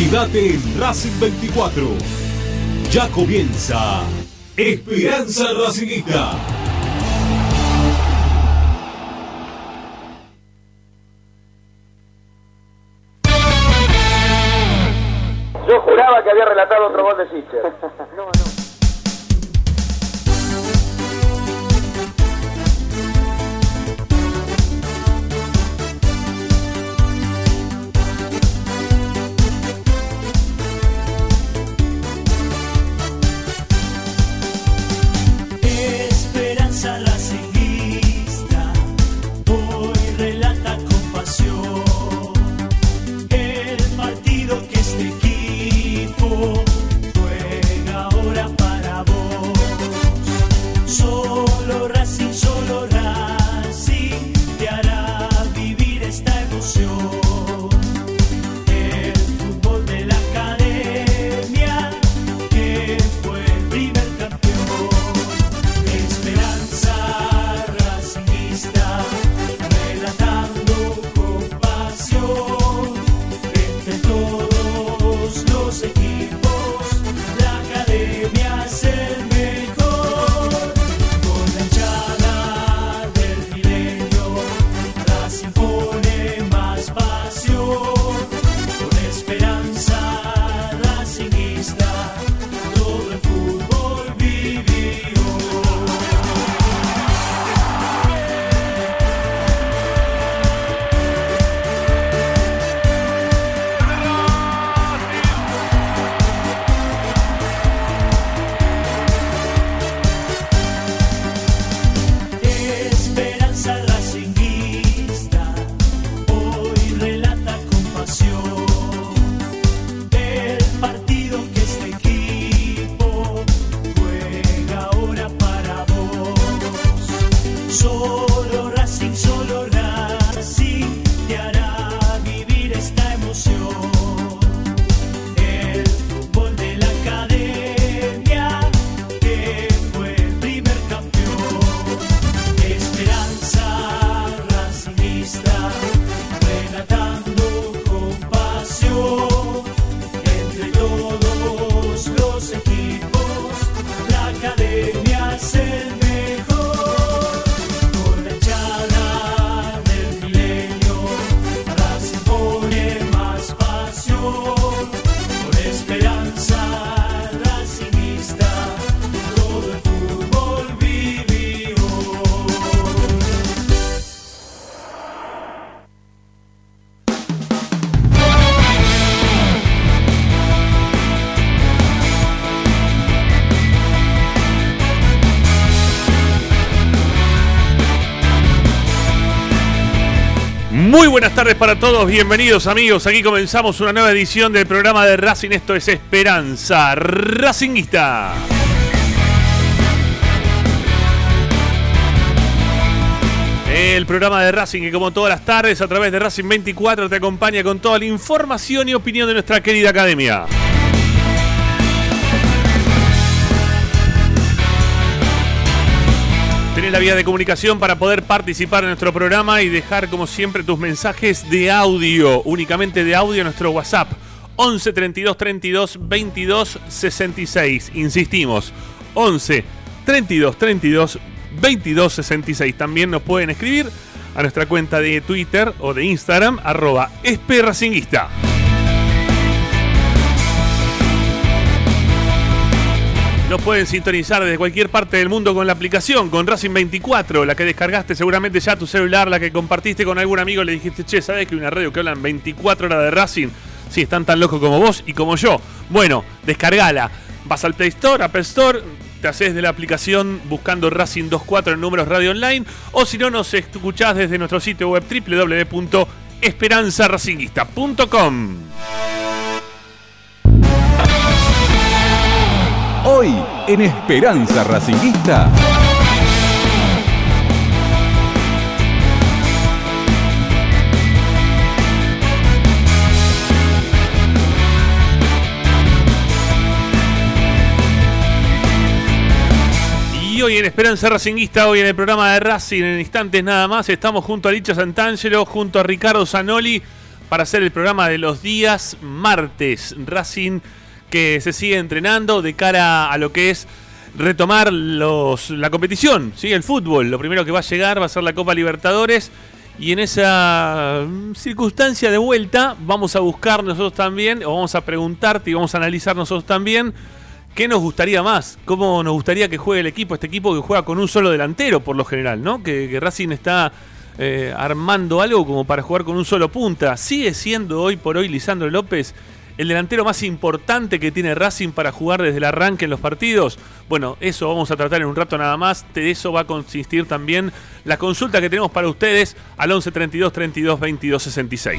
Quédate en Racing 24. Ya comienza Esperanza Racingista. Yo juraba que había relatado otro gol de Sicher. no, no. Buenas tardes para todos, bienvenidos amigos. Aquí comenzamos una nueva edición del programa de Racing. Esto es Esperanza Racinguista. El programa de Racing que como todas las tardes a través de Racing 24 te acompaña con toda la información y opinión de nuestra querida academia. Tenés la vía de comunicación para poder participar en nuestro programa y dejar como siempre tus mensajes de audio, únicamente de audio en nuestro WhatsApp 11 32 32 22 66. Insistimos, 11 32 32 22 66. También nos pueden escribir a nuestra cuenta de Twitter o de Instagram arroba esperracinguista. Nos pueden sintonizar desde cualquier parte del mundo con la aplicación, con Racing 24, la que descargaste seguramente ya tu celular, la que compartiste con algún amigo, le dijiste, che, ¿sabes que hay una radio que hablan 24 horas de Racing? Sí, están tan locos como vos y como yo. Bueno, descargala. Vas al Play Store, Apple Store, te haces de la aplicación buscando Racing 24 en números radio online, o si no, nos escuchás desde nuestro sitio web www.esperanzaracinguista.com. Hoy en Esperanza Racinguista. Y hoy en Esperanza Racinguista, hoy en el programa de Racing, en instantes nada más, estamos junto a Licha Santangelo, junto a Ricardo Zanoli, para hacer el programa de los días martes. Racing que se sigue entrenando de cara a lo que es retomar los, la competición, ¿sí? el fútbol. Lo primero que va a llegar va a ser la Copa Libertadores. Y en esa mm, circunstancia de vuelta vamos a buscar nosotros también, o vamos a preguntarte y vamos a analizar nosotros también qué nos gustaría más, cómo nos gustaría que juegue el equipo, este equipo que juega con un solo delantero por lo general, ¿no? Que, que Racing está eh, armando algo como para jugar con un solo punta. Sigue siendo hoy por hoy Lisandro López el delantero más importante que tiene Racing para jugar desde el arranque en los partidos? Bueno, eso vamos a tratar en un rato nada más. De eso va a consistir también la consulta que tenemos para ustedes al 11 32 32 22 66.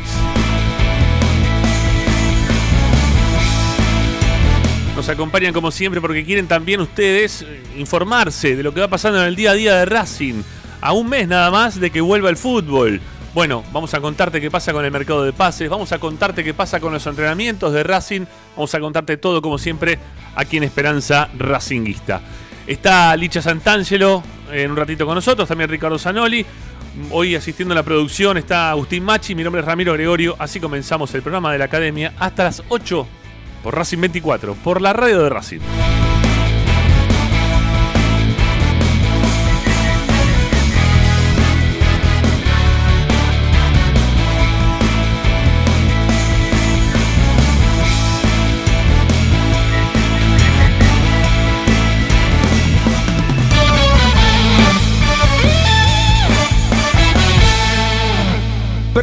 Nos acompañan como siempre porque quieren también ustedes informarse de lo que va pasando en el día a día de Racing. A un mes nada más de que vuelva el fútbol. Bueno, vamos a contarte qué pasa con el mercado de pases, vamos a contarte qué pasa con los entrenamientos de Racing, vamos a contarte todo como siempre aquí en Esperanza Racinguista. Está Licha Santangelo en un ratito con nosotros, también Ricardo Zanoli. Hoy asistiendo a la producción está Agustín Machi, mi nombre es Ramiro Gregorio, así comenzamos el programa de la Academia hasta las 8 por Racing 24, por la radio de Racing.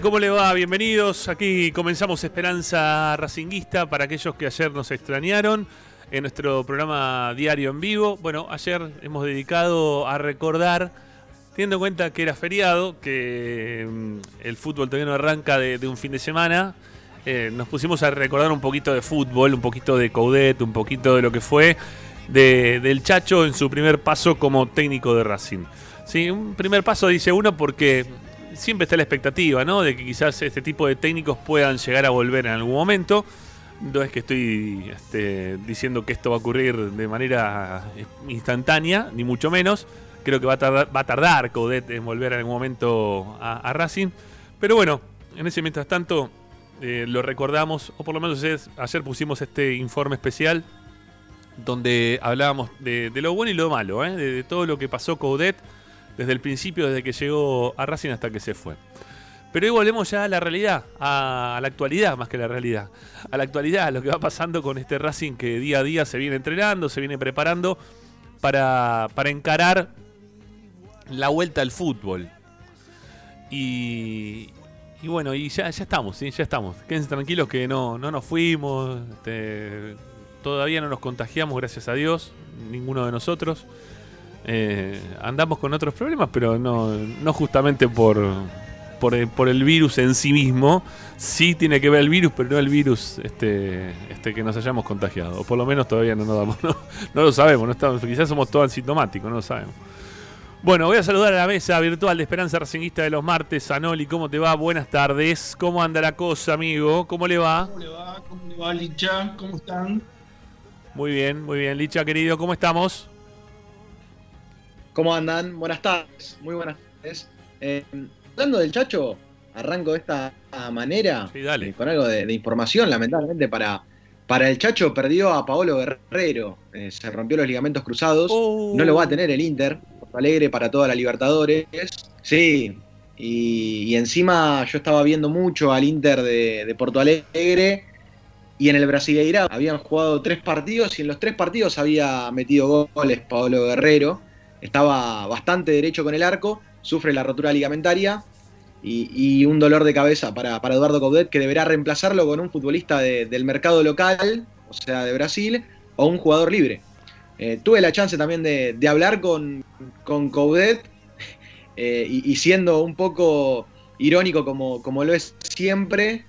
¿Cómo le va? Bienvenidos. Aquí comenzamos Esperanza Racinguista para aquellos que ayer nos extrañaron en nuestro programa diario en vivo. Bueno, ayer hemos dedicado a recordar, teniendo en cuenta que era feriado, que mm, el fútbol todavía no arranca de, un fin de semana, eh, nos pusimos a recordar un poquito de fútbol, un poquito de Coudet, un poquito de lo que fue de- del Chacho en su primer paso como técnico de Racing. Sí, un primer paso dice uno porque siempre está la expectativa, ¿no? De que quizás este tipo de técnicos puedan llegar a volver en algún momento. No es que estoy este, diciendo que esto va a ocurrir de manera eh, instantánea, ni mucho menos. Creo que va a tardar, va a tardar en volver en algún momento a, Racing. Pero bueno, en ese mientras tanto eh, lo recordamos, o por lo menos ayer, pusimos este informe especial donde hablábamos de, lo bueno y lo malo, ¿eh? de, de todo lo que pasó Coudet desde el principio, desde que llegó a Racing hasta que se fue. Pero hoy volvemos ya a la realidad, a, la actualidad más que la realidad. A la actualidad, a lo que va pasando con este Racing que día a día se viene entrenando, se viene preparando para, para encarar la vuelta al fútbol. Y, y bueno, y ya, ya estamos, ¿sí? ya estamos. Quédense tranquilos que no, no nos fuimos, este, todavía no nos contagiamos, gracias a Dios, ninguno de nosotros. Eh, andamos con otros problemas, pero no, no justamente por, por, el- por el virus en sí mismo. Sí tiene que ver el virus, pero no el virus este, este que nos hayamos contagiado. O por lo menos todavía no nos damos, no, no lo sabemos, no estamos, quizás somos todos asintomáticos, no lo sabemos. Bueno, voy a saludar a la mesa virtual de Esperanza Racinguista de los martes. Anoli, ¿cómo te va? Buenas tardes. ¿Cómo anda la cosa, amigo? ¿Cómo le va? ¿Cómo le va? ¿Cómo le va, Licha? ¿Cómo están? Muy bien, muy bien. Licha, querido, ¿cómo estamos? ¿Cómo andan? Buenas tardes, muy buenas tardes. Eh, hablando del Chacho, arranco de esta manera, Sí, dale. eh, con algo de, de información, lamentablemente para, para el Chacho perdió a Paolo Guerrero, eh, se rompió los ligamentos cruzados, Oh. no lo va a tener el Inter, Porto Alegre para toda la Libertadores, sí, y, y encima yo estaba viendo mucho al Inter de, de Porto Alegre, y en el Brasileirao habían jugado tres partidos, y en los tres partidos había metido goles Paolo Guerrero, estaba bastante derecho con el arco, sufre la rotura ligamentaria, y, un dolor de cabeza para, Eduardo Coudet, que deberá reemplazarlo con un futbolista de- del mercado local, o sea, de Brasil, o un jugador libre. Eh, tuve la chance también de, de hablar con, con Coudet, eh, y, y siendo un poco irónico como, como lo es siempre,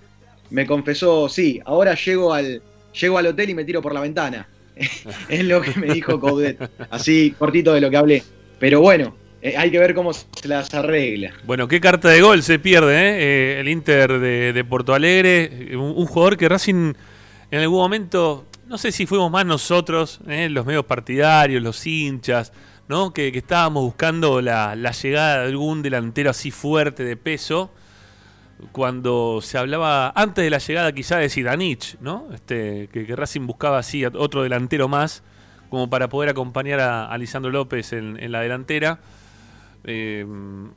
me confesó, sí, ahora llego al, llego al hotel y me tiro por la ventana. es lo que me dijo Coudet, así cortito de lo que hablé. Pero bueno, eh, hay que ver cómo se las arregla. Bueno, qué carta de gol se pierde, ¿eh? Eh, el Inter de, Porto Alegre, un, jugador que Racing en algún momento, no sé si fuimos más nosotros, ¿eh? los medios partidarios, los hinchas, ¿no? Que, estábamos buscando la llegada de algún delantero así fuerte de peso, cuando se hablaba, antes de la llegada quizá de Zidanich, ¿no? Este, que, que Racing buscaba así otro delantero más, como para poder acompañar a, a Lisandro López en, en la delantera. Eh,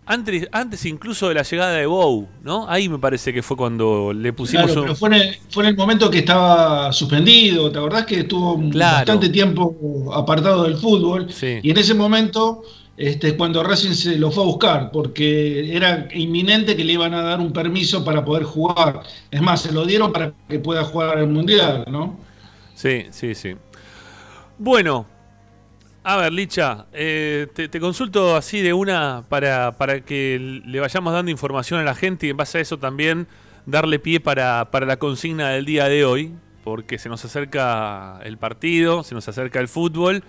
antes, antes incluso de la llegada de Bow, ¿no? Ahí me parece que fue cuando le pusimos Claro, un- pero fue en, el, fue en el momento que estaba suspendido, ¿te acordás que estuvo Claro. bastante tiempo apartado del fútbol? Sí. Y en ese momento este, es cuando Racing se lo fue a buscar, porque era inminente que le iban a dar un permiso para poder jugar. Es más, se lo dieron para que pueda jugar el Mundial, ¿no? Sí, sí, sí. Bueno, a ver, Licha, eh, te, te consulto así de una para, para que le vayamos dando información a la gente y en base a eso también darle pie para, para la consigna del día de hoy, porque se nos acerca el partido, se nos acerca el fútbol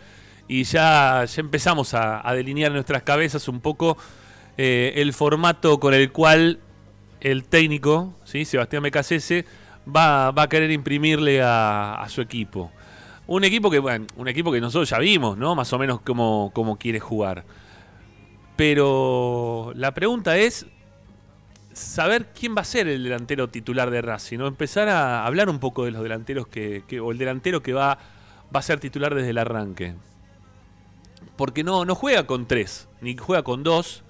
y ya, ya empezamos a, a delinear nuestras cabezas un poco eh, el formato con el cual el técnico, ¿sí? Sebastián Becasese, va, va a querer imprimirle a, a su equipo. Un equipo que, bueno, un equipo que nosotros ya vimos, ¿no? Más o menos cómo, cómo quiere jugar. Pero la pregunta es saber quién va a ser el delantero titular de Racing, ¿no? Empezar a hablar un poco de los delanteros que, que- o el delantero que va, va a ser titular desde el arranque. Porque no, no juega con tres, ni juega con dos.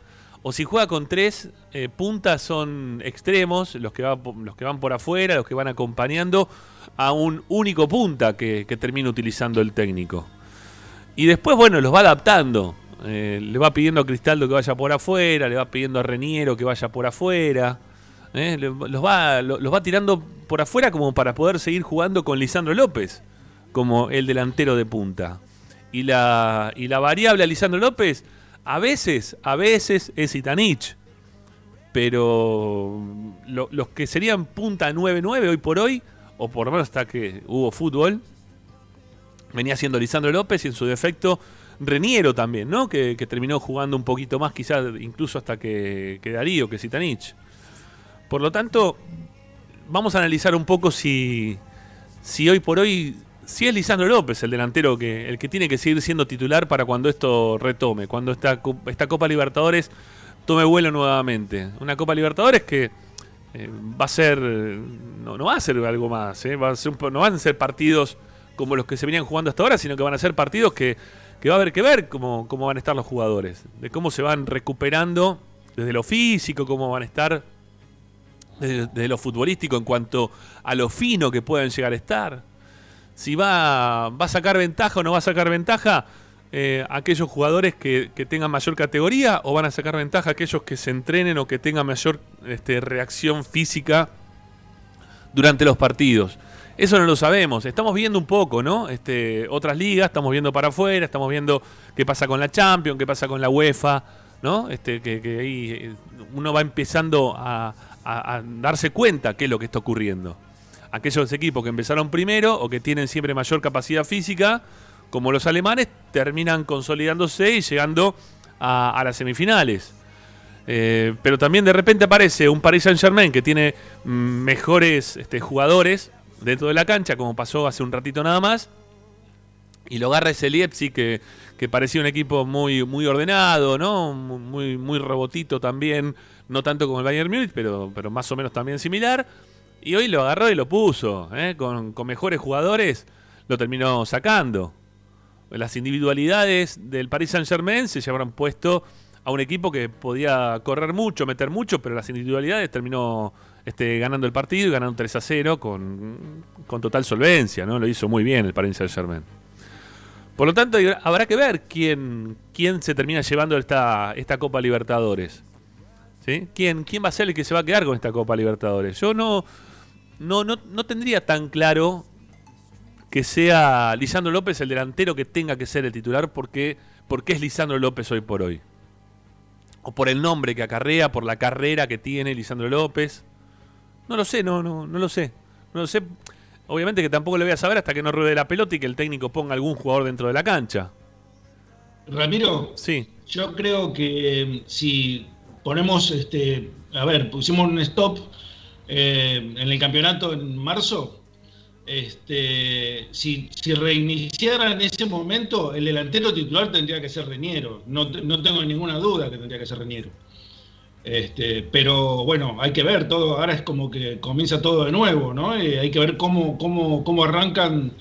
O si juega con tres, eh, puntas son extremos, los que, los que van por afuera, los que van acompañando a un único punta que, termina utilizando el técnico. Y después, bueno, los va adaptando. Eh, le va pidiendo a Cristaldo que vaya por afuera, le va pidiendo a Reniero que vaya por afuera. eh, los, va, lo- los va tirando por afuera como para poder seguir jugando con Lisandro López, como el delantero de punta. Y la, y la variable Lisandro López, a veces, a veces es Itanich. Pero lo- los que serían punta 9-9 hoy por hoy, o por lo menos hasta que hubo fútbol, venía siendo Lisandro López y en su defecto Reniero también, ¿no? Que, que terminó jugando un poquito más, quizás incluso hasta que, que Darío, que Sitanich. Por lo tanto, vamos a analizar un poco si, si hoy por hoy, si es Lisandro López el delantero que el que tiene que seguir siendo titular para cuando esto retome, cuando esta, esta Copa Libertadores tome vuelo nuevamente. Una Copa Libertadores que eh, va a ser, no, va a ser algo más, eh, va a ser no van a ser partidos como los que se venían jugando hasta ahora, sino que van a ser partidos que, que va a haber que ver cómo, cómo van a estar los jugadores, de cómo se van recuperando desde lo físico, cómo van a estar desde, desde lo futbolístico en cuanto a lo fino que puedan llegar a estar. Si va, a sacar ventaja o no va a sacar ventaja eh, aquellos jugadores que, que tengan mayor categoría o van a sacar ventaja aquellos que se entrenen o que tengan mayor este, reacción física durante los partidos. Eso no lo sabemos. Estamos viendo un poco, ¿no? Este, otras ligas, estamos viendo para afuera, estamos viendo qué pasa con la Champions, qué pasa con la UEFA, ¿no? Este, que, que ahí eh, uno va empezando a- a darse cuenta qué es lo que está ocurriendo. Aquellos equipos que empezaron primero o que tienen siempre mayor capacidad física, como los alemanes, terminan consolidándose y llegando a, las semifinales. Eh, pero también de repente aparece un Paris Saint Germain que tiene mm, mejores este, jugadores dentro de la cancha, como pasó hace un ratito nada más. y lo agarra ese Leipzig que, que parecía un equipo muy, muy ordenado, ¿no? Muy, muy también, no tanto como el Bayern Múnich, pero, pero más o menos también similar. Y hoy lo agarró y lo puso, ¿eh? con, mejores jugadores lo terminó sacando. Las individualidades del Paris Saint Germain se llevaron puesto a un equipo que podía correr mucho, meter mucho, pero las individualidades terminó este, ganando el partido y ganando 3 a 0 con, con total solvencia, ¿no? Lo hizo muy bien el Paris Saint Germain. Por lo tanto, habrá que ver quién, quién se termina llevando esta, esta Copa Libertadores. ¿Sí? ¿Quién, ¿Quién va a ser el que se va a quedar con esta Copa Libertadores? Yo no, no, no, no tendría tan claro que sea Lisandro López el delantero que tenga que ser el titular porque, porque es Lisandro López hoy por hoy. O por el nombre que acarrea, por la carrera que tiene Lisandro López. No lo sé, no, no, no lo sé. No lo sé. Obviamente que tampoco lo voy a saber hasta que no ruede la pelota y que el técnico ponga algún jugador dentro de la cancha. Ramiro, Sí, yo creo que eh, si ponemos, este, a ver, pusimos un stop eh, en el campeonato en marzo, este, si, si reiniciara en ese momento, el delantero titular tendría que ser Reñero. No, no tengo ninguna duda que tendría que ser Reñero. Este, pero bueno, hay que ver todo. Ahora es como que comienza todo de nuevo, ¿no? Eh, hay que ver cómo, cómo, cómo arrancan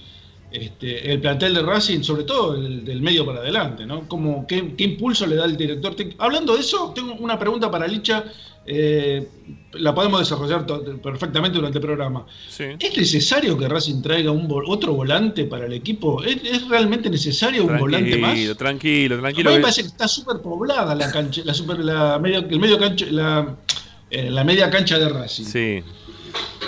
este, el plantel de Racing, sobre todo el, del medio para adelante, ¿no? Cómo, qué, qué impulso le da el director? Hablando de eso, tengo una pregunta para Licha. Eh, la podemos desarrollar perfectamente durante el programa. sí. ¿Es necesario que Racing traiga un vol- otro volante para el equipo? ¿Es, es realmente necesario un volante más? Tranquilo, tranquilo, A mí me parece que está súper poblada la cancha, la super, la medio, el medio cancha, la, eh, la media cancha de Racing. Sí.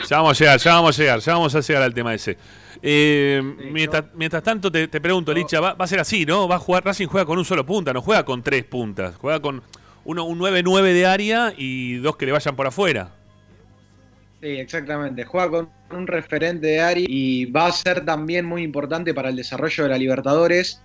Ya vamos a llegar, ya vamos a llegar, ya vamos a llegar al tema ese. Eh, mientras, mientras tanto te, te pregunto, Licha, va, va a ser así, ¿no? Va a jugar, Racing juega con un solo punta, no juega con tres puntas, juega con uno, un 9-9 de área y dos que le vayan por afuera. Sí, exactamente. Juega con un referente de Ari y va a ser también muy importante para el desarrollo de la Libertadores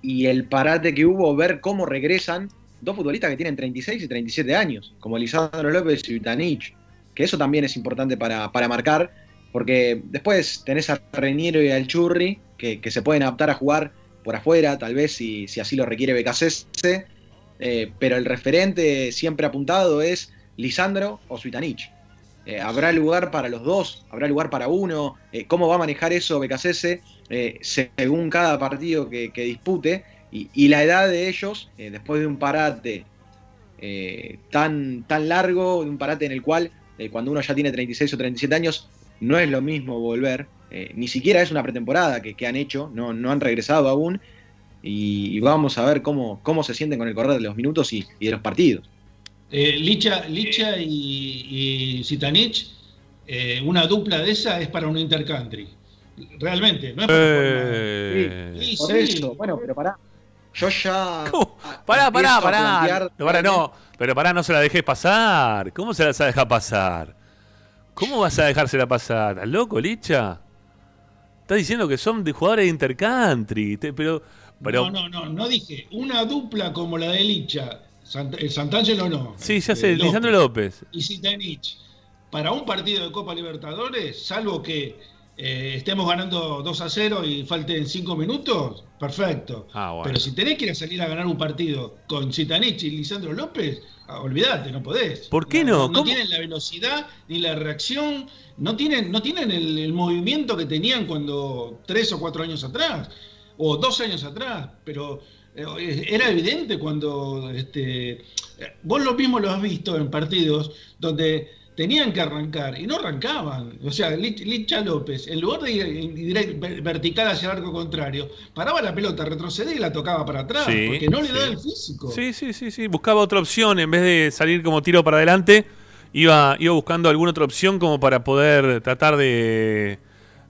y el parate que hubo, ver cómo regresan dos futbolistas que tienen 36 y 37 años, como Lisandro López y Vitanich, que eso también es importante para, para marcar, porque después tenés a Reñero y al Churri, que, que se pueden adaptar a jugar por afuera, tal vez si, si así lo requiere Becasese, eh, pero el referente siempre apuntado es Lisandro o Suitanich. Eh, ¿Habrá lugar para los dos? ¿Habrá lugar para uno? Eh, ¿Cómo va a manejar eso Becasese según cada partido que, que dispute? Y, y la edad de ellos, después de un parate tan, tan largo, de un parate en el cual cuando uno ya tiene 36 o 37 años, no es lo mismo volver. ni siquiera es una pretemporada que, que han hecho, no, no han regresado aún. Y, y vamos a ver cómo, cómo se sienten con el correr de los minutos y, y de los partidos. Eh, Licha, Licha y, y Zitanich, eh, una dupla de esa es para un intercountry. Realmente, no es para Eh, Sí, Por sí. eso, bueno, pero pará. Yo ya. Pará, pará, pará. No, pará, no, pero pará, no se la dejes pasar. ¿Cómo se la vas a dejar pasar? ¿Cómo vas a dejársela pasar? ¿Estás loco, Licha? Estás diciendo que son de jugadores de intercountry. te- pero, pero No, no, no, no dije una dupla como la de Licha, Sant el Santangelo no. Sí, ya Eh, sé, Lisandro López. Y Zitanich, para un partido de Copa Libertadores, salvo que eh, estemos ganando 2 a 0 y falten 5 minutos, perfecto. Ah, bueno. Pero si tenés que ir a salir a ganar un partido con Zitanich y Lisandro López, ah, olvídate, no podés. ¿Por qué no? No, tienen la velocidad ni la reacción, no tienen, no tienen el, el movimiento que tenían cuando tres o cuatro años atrás, o dos años atrás, pero eh, era evidente cuando este, vos lo mismo lo has visto en partidos donde tenían que arrancar y no arrancaban. O sea, Lich- Licha López, en lugar de ir, vertical hacia el arco contrario, paraba la pelota, retrocedía y la tocaba para atrás, Sí, porque no le sí. da el físico. Sí, sí, sí, sí. Buscaba otra opción. En vez de salir como tiro para adelante, iba, iba buscando alguna otra opción como para poder tratar de,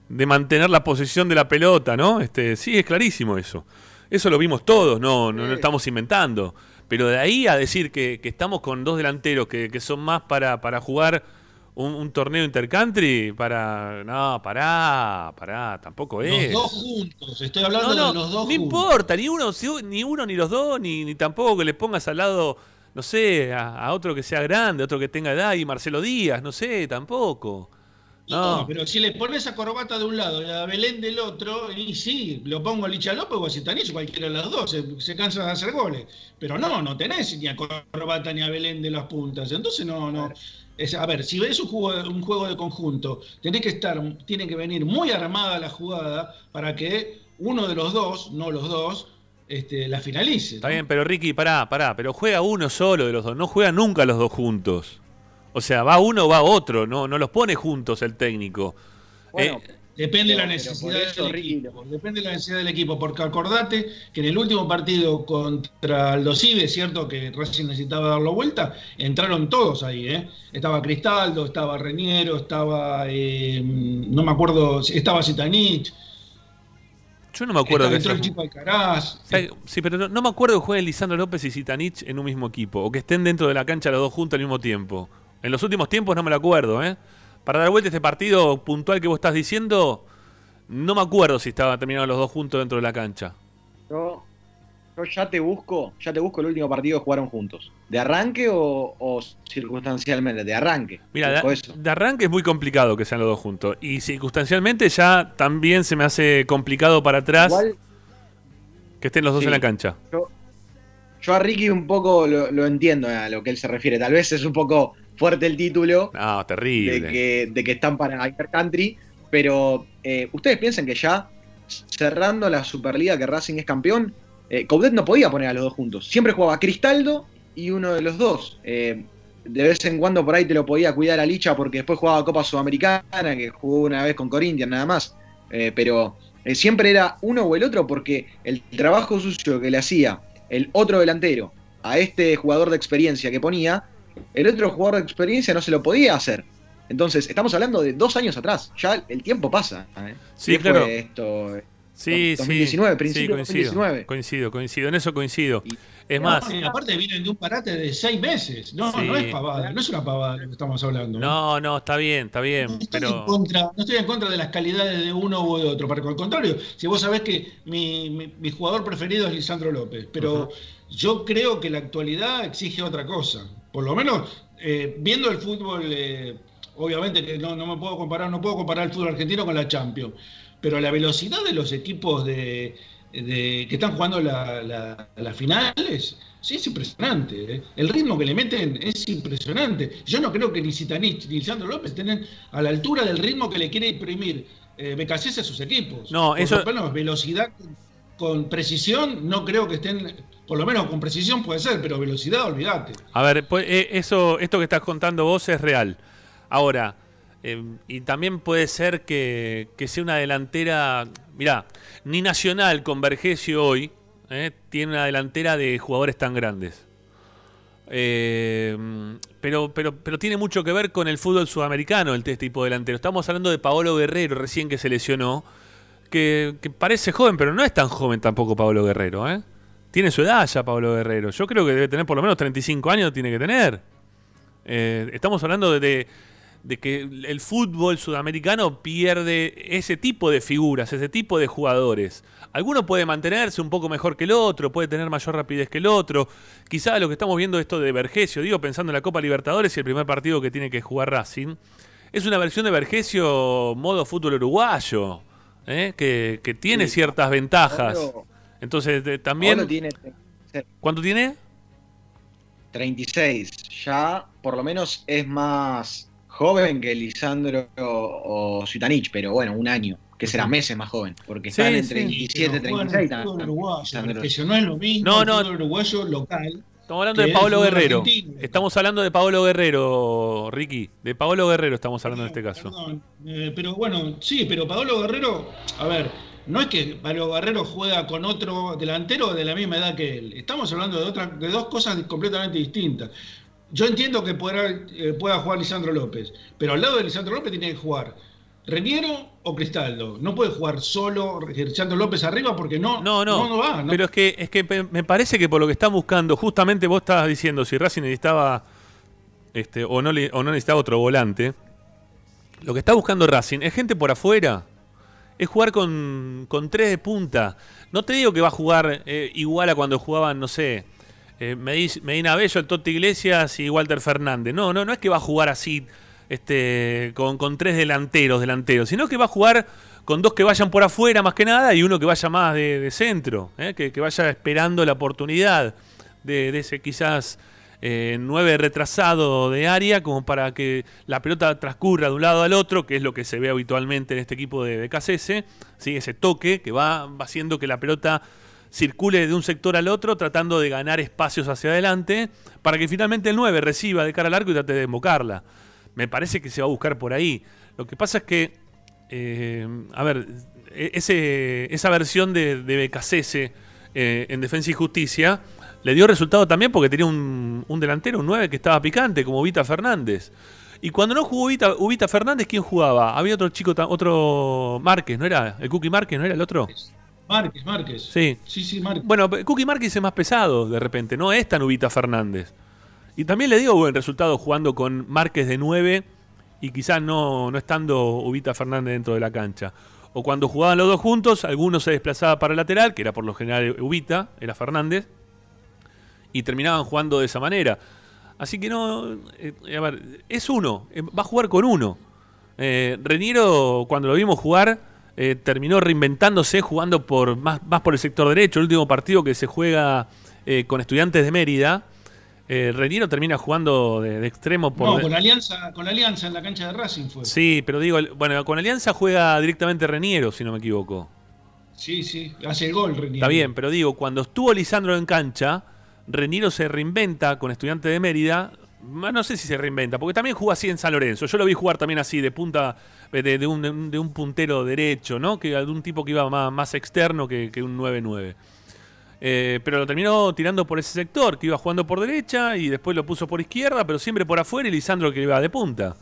de mantener la posesión de la pelota, ¿no? Este, sí, es clarísimo eso. Eso lo vimos todos, no, no lo estamos inventando. Pero de ahí a decir que, que estamos con dos delanteros que, que son más para, para jugar un, un torneo intercountry, para. No, pará, pará, tampoco Los es. dos juntos, estoy hablando No, no, de los dos no juntos. importa, ni uno, ni uno ni los dos, ni, ni tampoco que le pongas al lado, no sé, a, a otro que sea grande, otro que tenga edad y Marcelo Díaz, no sé, tampoco. No, No. pero si le pones a Corbata de un lado y a Belén del otro, y sí, lo pongo a Licha López o a Zitanich, cualquiera de los dos, se, se cansan de hacer goles. Pero no, no tenés ni a Corbata ni a Belén de las puntas. Entonces no, no. Es, a ver, si ves un juego, un juego de conjunto, tenés que estar, tiene que venir muy armada la jugada para que uno de los dos, no los dos, este, la finalice. Está bien, pero Ricky, pará, pará, pero juega uno solo de los dos, no juega nunca los dos juntos. O sea, va uno o va otro, no, no los pone juntos el técnico. Bueno, Eh, Depende de la necesidad eso, del equipo. Depende de la necesidad del equipo. Porque acordate que en el último partido contra el Dosive, es cierto que Racing necesitaba darlo vuelta, entraron todos ahí. ¿eh? Estaba Cristaldo, estaba Reñero, estaba. eh, no me acuerdo, estaba Zitanich, yo no me acuerdo que entró el chico Alcaraz. ¿Sabe? Sí, pero no, no me acuerdo que jueguen Lisandro López y Zitanich en un mismo equipo, o que estén dentro de la cancha los dos juntos al mismo tiempo. En los últimos tiempos no me lo acuerdo, ¿eh? Para dar vuelta a este partido puntual que vos estás diciendo, no me acuerdo si estaban terminados los dos juntos dentro de la cancha. yo, yo ya te busco, ya te busco el último partido que jugaron juntos. ¿De arranque o, o circunstancialmente? De arranque. Mira, de, arranque es muy complicado que sean los dos juntos. Y circunstancialmente ya también se me hace complicado para atrás Igual, que estén los dos Sí. en la cancha. yo, yo a Ricky un poco lo, lo entiendo a lo que él se refiere. Tal vez es un poco fuerte el título de terrible. que, de que están para Intercountry, pero eh, ustedes piensan que ya cerrando la Superliga que Racing es campeón, eh, Coudet no podía poner a los dos juntos. Siempre jugaba Cristaldo y uno de los dos. Eh, de vez en cuando por ahí te lo podía cuidar a Licha porque después jugaba Copa Sudamericana, que jugó una vez con Corinthians nada más. Eh, pero eh, siempre era uno o el otro porque el trabajo sucio que le hacía el otro delantero a este jugador de experiencia que ponía, el otro jugador de experiencia no se lo podía hacer. Entonces, estamos hablando de dos años atrás. Ya el tiempo pasa. ¿eh? Sí, ¿Qué fue claro. esto? Sí, 2019, sí. principio sí, de coincido, 2019. Coincido, coincido. En eso coincido. Y- Es más, aparte vienen de un parate de seis meses. No, Sí. no es pavada, no es una pavada lo que estamos hablando. no, no, está bien, está bien. No estoy, en Pero contra, no estoy en contra de las calidades de uno u de otro, porque al contrario, si vos sabés que mi, mi- mi jugador preferido es Lisandro López, pero yo creo que la actualidad exige otra cosa. Por lo menos, eh, viendo el fútbol, eh, obviamente que no, no me puedo comparar, no puedo comparar el fútbol argentino con la Champions, pero la velocidad de los equipos de, de- que están jugando la- la- las finales, sí es impresionante. ¿eh? El ritmo que le meten es impresionante. Yo no creo que ni Zitanich ni Lisandro López estén a la altura del ritmo que le quiere imprimir eh, Becasés a sus equipos. No, por eso- lo menos velocidad con precisión, no creo que estén, por lo menos con precisión puede ser, pero velocidad, olvídate. A ver, pues, eh, eso, esto que estás contando vos es real. Ahora, eh, y también puede ser que, que sea una delantera. Mirá, ni Nacional con Vergesio hoy eh, tiene una delantera de jugadores tan grandes. Eh, pero, pero, pero tiene mucho que ver con el fútbol sudamericano, el este tipo de delantero. Estamos hablando de Paolo Guerrero, recién que se lesionó, que, que parece joven, pero no es tan joven tampoco Paolo Guerrero. ¿eh? Tiene su edad ya Pablo Guerrero. Yo creo que debe tener por lo menos 35 años, tiene que tener. Eh, estamos hablando de, de- de que el fútbol sudamericano pierde ese tipo de figuras, ese tipo de jugadores. Alguno puede mantenerse un poco mejor que el otro, puede tener mayor rapidez que el otro. Quizá lo que estamos viendo esto de Vergesio, digo pensando en la Copa Libertadores y el primer partido que tiene que jugar Racing, es una versión de Vergesio modo fútbol uruguayo, ¿eh? que, que tiene Sí. ciertas ventajas. Entonces, de- también... tiene ¿Cuánto tiene? 36. Ya por lo menos es más joven que Lisandro o Zitanich, pero bueno, un año. Que será meses más joven, porque Sí, están sí. entre 27 y Pero juegan 36. el fútbol también, uruguayo, no es lo mismo No, no. fútbol uruguayo local. Estamos hablando de Pablo Guerrero. argentino. Estamos hablando de Pablo Guerrero, Ricky. De Pablo Guerrero estamos hablando en este caso. Perdón, eh, pero bueno, sí, pero Pablo Guerrero, a ver, no es que Pablo Guerrero juega con otro delantero de la misma edad que él. Estamos hablando de, otra, de dos cosas completamente distintas. Yo entiendo que pueda, eh, pueda jugar Lisandro López, pero al lado de Lisandro López tiene que jugar Reniero o Cristaldo. No puede jugar solo Lisandro López arriba porque no, No, no. no, va. no. Pero es que, es que me parece que por lo que están buscando, justamente vos estabas diciendo, si Racing necesitaba este, o, no, o no necesitaba otro volante, lo que está buscando Racing es gente por afuera. Es jugar con, con tres de punta. No te digo que va a jugar eh, igual a cuando jugaban, no sé, eh, Medi- Medina Bello, el Totti Iglesias y Walter Fernández. No, no, no es que va a jugar así este, con, con tres delanteros, delanteros, sino que va a jugar con dos que vayan por afuera más que nada y uno que vaya más de, de centro, ¿eh? que, que vaya esperando la oportunidad de, de ese quizás eh, nueve retrasado de área, como para que la pelota transcurra de un lado al otro, que es lo que se ve habitualmente en este equipo de, de KCS, ¿sí? ese toque que va, haciendo que la pelota circule de un sector al otro, tratando de ganar espacios hacia adelante, para que finalmente el 9 reciba de cara al arco y trate de embocarla. Me parece que se va a buscar por ahí. Lo que pasa es que, eh, a ver, e- esa versión de, de BKCS eh, en Defensa y Justicia le dio resultado también porque tenía un, un delantero, un 9 que estaba picante, como Vita Fernández. Y cuando no jugó Ubita, Ubita Fernández, ¿quién jugaba? Había otro chico, otro Márquez, ¿no era? ¿El Cookie Márquez, no era el otro? Márquez, Márquez. Sí. Sí, sí, Márquez. Bueno, Cookie Márquez es más pesado de repente, no es tan Ubita Fernández. Y también le dio buen resultado jugando con Márquez de 9 y quizás no, no estando Ubita Fernández dentro de la cancha. O cuando jugaban los dos juntos, alguno se desplazaba para el lateral, que era por lo general Ubita, era Fernández, y terminaban jugando de esa manera. Así que no, eh, a ver, es uno, eh, va a jugar con uno. Eh, Reniero, cuando lo vimos jugar, eh, terminó reinventándose jugando por más, más por el sector derecho. El último partido que se juega con estudiantes de Mérida, eh, Reniero termina jugando de, de extremo por... No, con Alianza, con Alianza en la cancha de Racing fue. Sí, pero digo, bueno, con Alianza juega directamente Reniero, si no me equivoco. Sí, sí, hace el gol, Reniero. Está bien, pero digo, cuando estuvo Lisandro en cancha, Reniero se reinventa con Estudiantes de Mérida. No sé si se reinventa, porque también jugó así en San Lorenzo. Yo lo vi jugar también así, de punta, de, de un, puntero derecho, ¿no? Que de un tipo que iba más, externo que, un 9-9. Eh, pero lo terminó tirando por ese sector, que iba jugando por derecha y después lo puso por izquierda, pero siempre por afuera y Lisandro que iba de punta.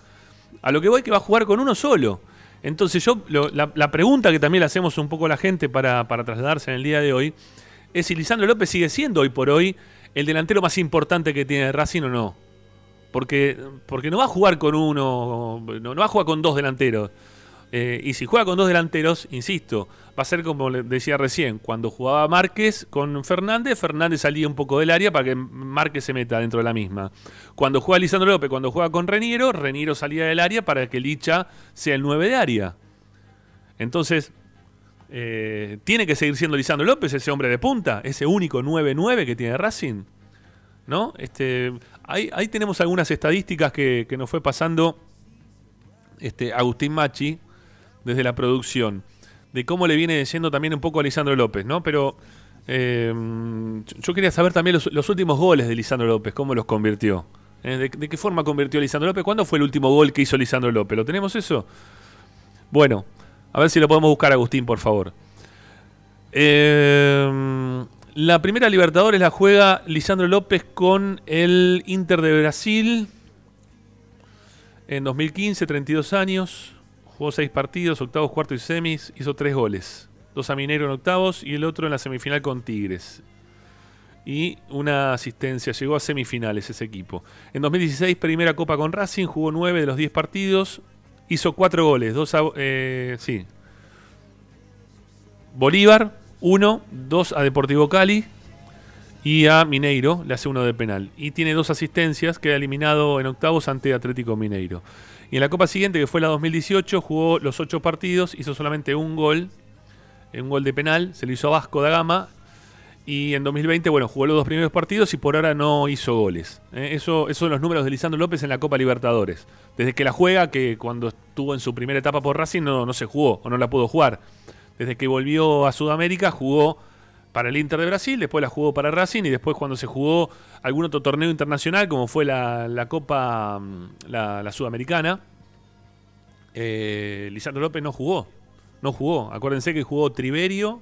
A lo que voy que va a jugar con uno solo. Entonces yo, la pregunta que también le hacemos un poco a la gente para, para trasladarse en el día de hoy, es si Lisandro López sigue siendo hoy por hoy el delantero más importante que tiene Racing o no. Porque, porque no va a jugar con uno, no, va a jugar con dos delanteros. Eh, y si juega con dos delanteros, insisto, va a ser como le decía recién, cuando jugaba Márquez con Fernández, Fernández salía un poco del área para que Márquez se meta dentro de la misma. Cuando juega Lisandro López, cuando juega con Reniero, Reniero salía del área para que Licha sea el 9 de área. Entonces, eh, tiene que seguir siendo Lisandro López ese hombre de punta, ese único 9-9 que tiene Racing. ¿No? Este, ahí, tenemos algunas estadísticas que, nos fue pasando este, Agustín Machi desde la producción, de cómo le viene yendo también un poco a Lisandro López, ¿no? Pero eh, yo quería saber también los, últimos goles de Lisandro López, cómo los convirtió. ¿Eh? ¿De, de qué forma convirtió Lisandro López? ¿Cuándo fue el último gol que hizo Lisandro López? ¿Lo tenemos eso? Bueno, a ver si lo podemos buscar, Agustín, por favor. Eh, la primera Libertadores la juega Lisandro López con el Inter de Brasil en 2015, 32 años. Jugó seis partidos, octavos, cuartos y semis. Hizo tres goles. Dos a Minero en octavos y el otro en la semifinal con Tigres. Y una asistencia. Llegó a semifinales ese equipo. En 2016, primera Copa con Racing. Jugó nueve de los 10 partidos. Hizo cuatro goles. Dos a, eh, sí. Bolívar, uno. Dos a Deportivo Cali. Y a Mineiro le hace uno de penal. Y tiene dos asistencias. Queda eliminado en octavos ante Atlético Mineiro. Y en la Copa siguiente, que fue la 2018, jugó los ocho partidos, hizo solamente un gol, un gol de penal, se lo hizo a Vasco da Gama. Y en 2020, bueno, jugó los dos primeros partidos y por ahora no hizo goles. ¿eh? Eso, esos son los números de Lisandro López en la Copa Libertadores. Desde que la juega, que cuando estuvo en su primera etapa por Racing no, no se jugó o no la pudo jugar. Desde que volvió a Sudamérica jugó para el Inter de Brasil, después la jugó para Racing y después cuando se jugó algún otro torneo internacional, como fue la, la Copa, mm, la, Sudamericana, eh, Lisandro López no jugó. No jugó. Acuérdense que jugó Triverio,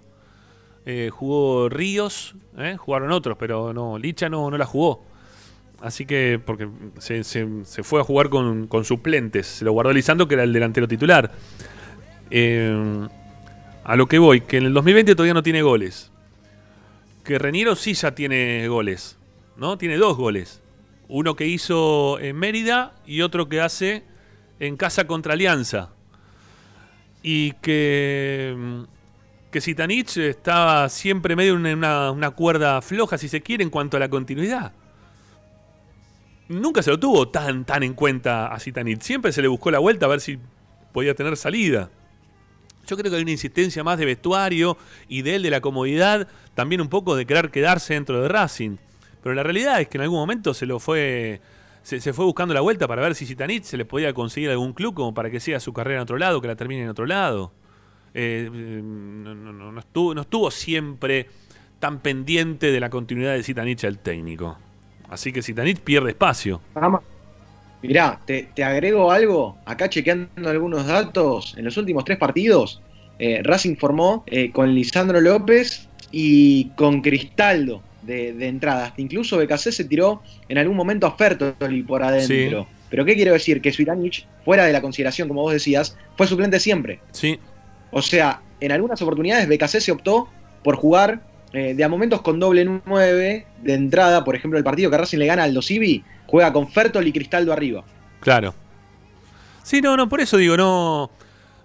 eh, jugó Ríos, eh, jugaron otros, pero no, Licha no, no la jugó. Así que, porque se, se- fue a jugar con, con suplentes. Se lo guardó Lisandro, que era el delantero titular. Eh, a lo que voy, que en el 2020 todavía no tiene goles. Que Reniero sí ya tiene goles. ¿No? Tiene dos goles. Uno que hizo en Mérida y otro que hace en casa contra Alianza. Y que. Que Sitanich estaba siempre medio en una, cuerda floja, si se quiere, en cuanto a la continuidad. nunca se lo tuvo tan, tan en cuenta a Zitanich. Siempre se le buscó la vuelta a ver si podía tener salida. Yo creo que hay una insistencia más de vestuario y de él de la comodidad, también un poco de querer quedarse dentro de Racing. Pero la realidad es que en algún momento se lo fue. Se, se fue buscando la vuelta para ver si Zitanich se le podía conseguir algún club como para que siga su carrera en otro lado, que la termine en otro lado. Eh, eh, no, no- no- no estuvo, no estuvo siempre tan pendiente de la continuidad de Zitanich el técnico. Así que Zitanich pierde espacio. Mirá, te, te agrego algo. Acá chequeando algunos datos. En los últimos tres partidos, eh, Racing formó eh, con Lisandro López y con Cristaldo de, de entrada. Hasta incluso BKC se tiró en algún momento a Fertoli por adentro. Pero ¿qué quiero decir? Que Suitanich, fuera de la consideración, como vos decías, fue suplente siempre. Sí, O sea, en algunas oportunidades BKC se optó por jugar eh, de a momentos con doble 9 de entrada. Por ejemplo, el partido que Racing le gana al Dosivi, juega con Fertol y Cristaldo arriba. claro. Sí, no, no, por eso digo, no.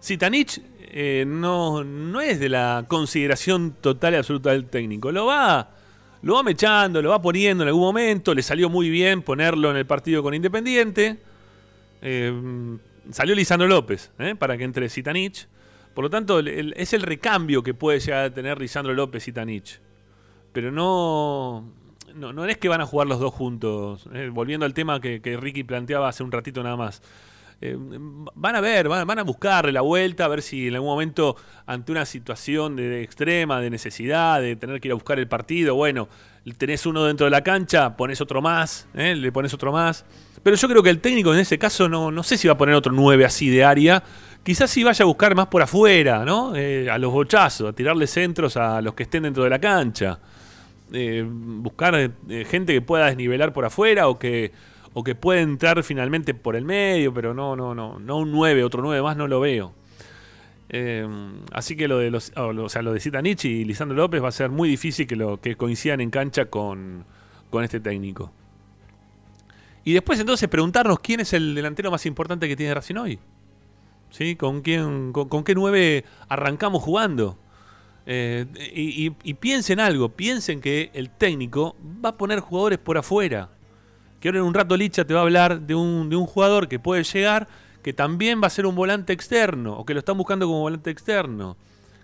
Zitanich eh, no, no es de la consideración total y absoluta del técnico. Lo va, lo va mechando, lo va poniendo en algún momento. Le salió muy bien ponerlo en el partido con Independiente. Eh, salió Lisandro López para que entre Zitanich. Por lo tanto, es el recambio que puede llegar a tener Lisandro López y Zitanich. Pero no, no, no es que van a jugar los dos juntos. eh, volviendo al tema que, Ricky planteaba hace un ratito nada más. Eh, van a ver, van, a buscarle la vuelta, a ver si en algún momento, ante una situación de, de extrema, de necesidad, de tener que ir a buscar el partido, bueno, tenés uno dentro de la cancha, pones otro más, ¿eh? le pones otro más. Pero yo creo que el técnico en ese caso no, no sé si va a poner otro 9 así de área. Quizás sí vaya a buscar más por afuera, ¿no? Eh, a los bochazos, a tirarle centros a los que estén dentro de la cancha. Eh, buscar eh, gente que pueda desnivelar por afuera o que, o que pueda entrar finalmente por el medio, pero no, no, no, no un 9, otro 9 más no lo veo. Así que lo de los, o sea, lo de Zitanich y Lisandro López va a ser muy difícil que lo que coincidan en cancha con, con este técnico. Y después entonces preguntarnos quién es el delantero más importante que tiene Racing hoy. ¿Sí? ¿Con, quién, con, qué 9 arrancamos jugando? Eh, y, piensen algo, piensen que el técnico va a poner jugadores por afuera. Que ahora en un rato Licha te va a hablar de un, de un jugador que puede llegar, que también va a ser un volante externo, o que lo están buscando como volante externo.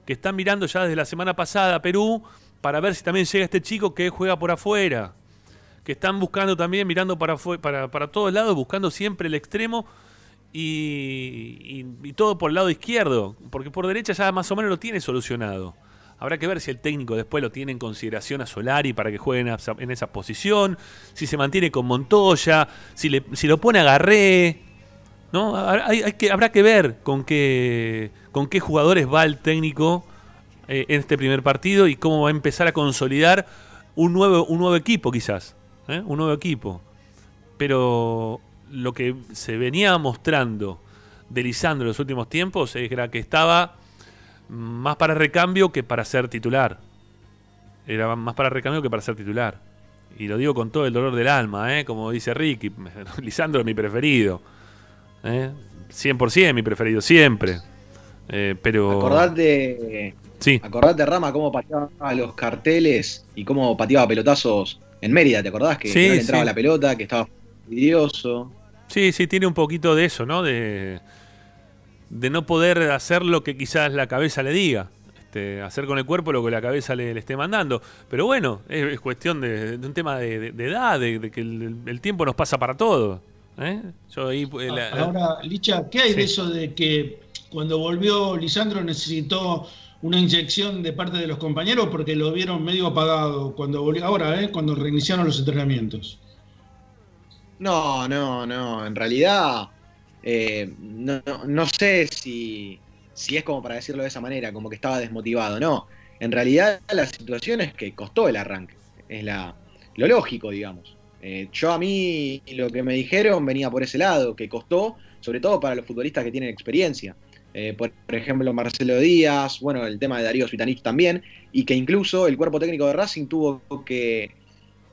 Que están mirando ya desde la semana pasada a Perú para ver si también llega este chico que juega por afuera. Que están buscando también, mirando para, para, para todos lados, buscando siempre el extremo y, y- todo por el lado izquierdo, porque por derecha ya más o menos lo tiene solucionado. Habrá que ver si el técnico después lo tiene en consideración a Solari para que juegue en esa, posición, si se mantiene con Montoya, si, le, si lo pone a Garré. ¿no? Hay que, habrá que ver con qué, con qué jugadores va el técnico eh, en este primer partido y cómo va a empezar a consolidar un nuevo, un nuevo equipo quizás. ¿eh? Un nuevo equipo. Pero lo que se venía mostrando de Lisandro en los últimos tiempos era que estaba más para recambio que para ser titular. Era más para recambio que para ser titular. Y lo digo con todo el dolor del alma, ¿eh? como dice Ricky. Lisandro es mi preferido. ¿eh? 100% mi preferido, siempre. Eh, pero. Acordate, Sí, acordate, Rama, cómo pateaba los carteles y cómo pateaba pelotazos en Mérida. ¿Te acordás que, Sí, que no le entraba sí. la pelota, que estaba fastidioso? sí, sí, tiene un poquito de eso, ¿no? De, de no poder hacer lo que quizás la cabeza le diga. Este, hacer con el cuerpo lo que la cabeza le, le esté mandando. Pero bueno, es, es cuestión de, de un tema de, de- de edad, de, de que el, el tiempo nos pasa para todo. ¿eh? Yo ahí, eh, la- la- Ahora, Licha, ¿qué hay Sí. de eso de que cuando volvió Lisandro necesitó una inyección de parte de los compañeros porque lo vieron medio apagado cuando volvió, ahora, ¿eh? cuando reiniciaron los entrenamientos? No, no, no. En realidad, eh, no, no- sé si, si es como para decirlo de esa manera, como que estaba desmotivado. No. En realidad, la situación es que costó el arranque. Es la, lo lógico, digamos. Eh, yo a mí lo que me dijeron venía por ese lado, que costó, sobre todo para los futbolistas que tienen experiencia. Eh, por, por ejemplo, Marcelo Díaz, bueno, el tema de Darío Suitanich también, y que incluso el cuerpo técnico de Racing tuvo que,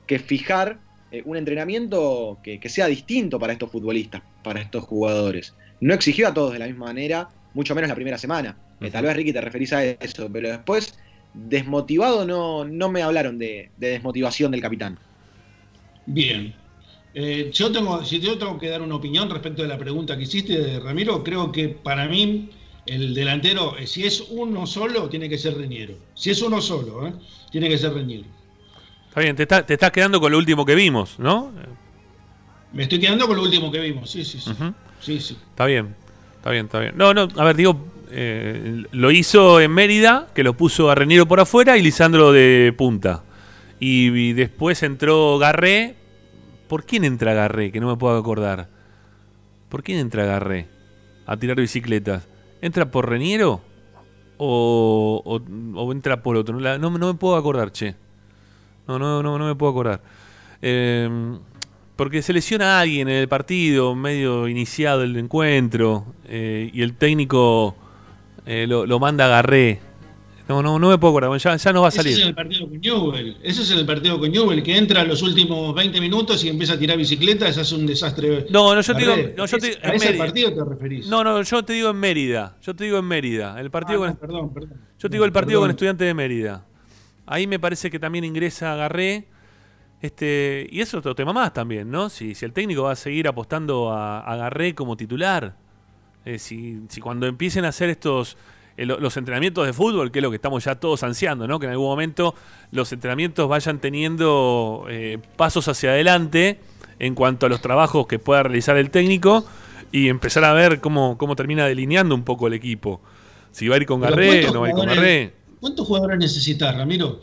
que fijar eh, un entrenamiento que, que sea distinto para estos futbolistas, para estos jugadores. No exigió a todos de la misma manera, mucho menos la primera semana. Eh, tal vez Ricky te referís a eso, pero después, desmotivado, no, no me hablaron de, de desmotivación del capitán. Bien. Eh, yo tengo, si yo tengo que dar una opinión respecto de la pregunta que hiciste, Ramiro, creo que para mí el delantero, si es uno solo, tiene que ser Reñero. Si es uno solo, ¿eh? tiene que ser Reñero. Está bien, te, está- te estás quedando con lo último que vimos, ¿no? Me estoy quedando con lo último que vimos, sí, sí, sí. Sí, sí. Está bien, está bien, está bien. No, no, a ver, digo, eh, lo hizo en Mérida, que lo puso a Reniero por afuera y Lisandro de punta. Y, y después entró Garré. ¿Por quién entra Garré? Que no me puedo acordar. ¿Por quién entra Garré a tirar bicicletas? ¿Entra por Reniero? ¿O, o- o entra por otro? No me puedo acordar, che. No, no, no, no me puedo acordar. Eh, porque se lesiona a alguien en el partido, medio iniciado el encuentro, eh, y el técnico eh, lo, lo manda a Garré. No, no, no me puedo acordar, bueno, ya, ya no va a Ese es en salir. el partido con Newell. Ese es en el partido con Newell, que entra a los últimos 20 minutos y empieza a tirar bicicletas, hace un desastre. No, no, yo te digo, no, yo te- ¿A ese partido te referís? No, no, yo te digo en Mérida. Yo te digo en Mérida. El partido Ah, con, no, perdón, perdón. Yo te digo el partido con Perdón. Estudiantes de Mérida. Ahí me parece que también ingresa Garré. Este, y eso es otro tema más también, ¿no? Si, si el técnico va a seguir apostando a, a Garré como titular. Eh, si, si cuando empiecen a hacer estos eh, lo- los entrenamientos de fútbol, que es lo que estamos ya todos ansiando, ¿no? Que en algún momento los entrenamientos vayan teniendo eh, pasos hacia adelante en cuanto a los trabajos que pueda realizar el técnico y empezar a ver cómo, cómo termina delineando un poco el equipo. Si va a ir con Garré, ¿cuántos no va a ir con Garré. ¿Cuántos jugadores necesitas, Ramiro?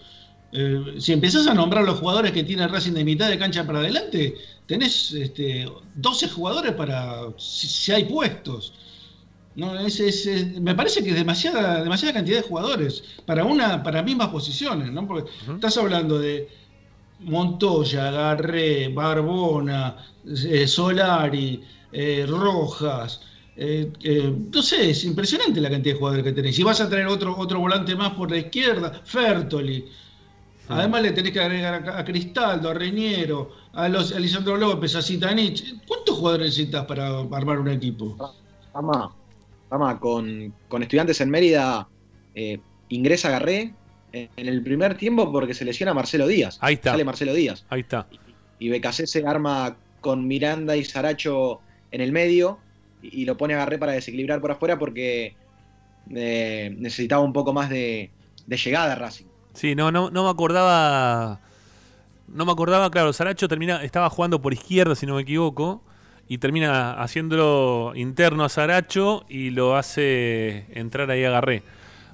Eh, si empezás a nombrar los jugadores que tiene Racing de mitad de cancha para adelante, tenés este, 12 jugadores para si, si hay puestos. No, es, es- es- me parece que es demasiada, demasiada cantidad de jugadores para una para mismas posiciones, ¿no? Porque estás hablando de Montoya, Garré, Barbona, eh, Solari, eh, Rojas. Eh, eh, no sé, es impresionante la cantidad de jugadores que tenés. Si vas a traer otro, otro volante más por la izquierda, Fertoli. Además le tenés que agregar a, a Cristaldo, a Reñero, a, los, a Lisandro López, a Zitanich. ¿Cuántos jugadores necesitas para armar un equipo? Mamá, mamá, con, con estudiantes en Mérida eh, ingresa Garré en, en el primer tiempo porque se lesiona Marcelo Díaz. Ahí está. Sale Marcelo Díaz. Ahí está. Y Becasé se arma con Miranda y Saracho en el medio y, lo pone a Garré para desequilibrar por afuera porque eh, necesitaba un poco más de, llegada a Racing. Sí, no, no, no me acordaba. No me acordaba, claro, Saracho termina, estaba jugando por izquierda, si no me equivoco, y termina haciéndolo interno a Saracho y lo hace entrar ahí a Garré.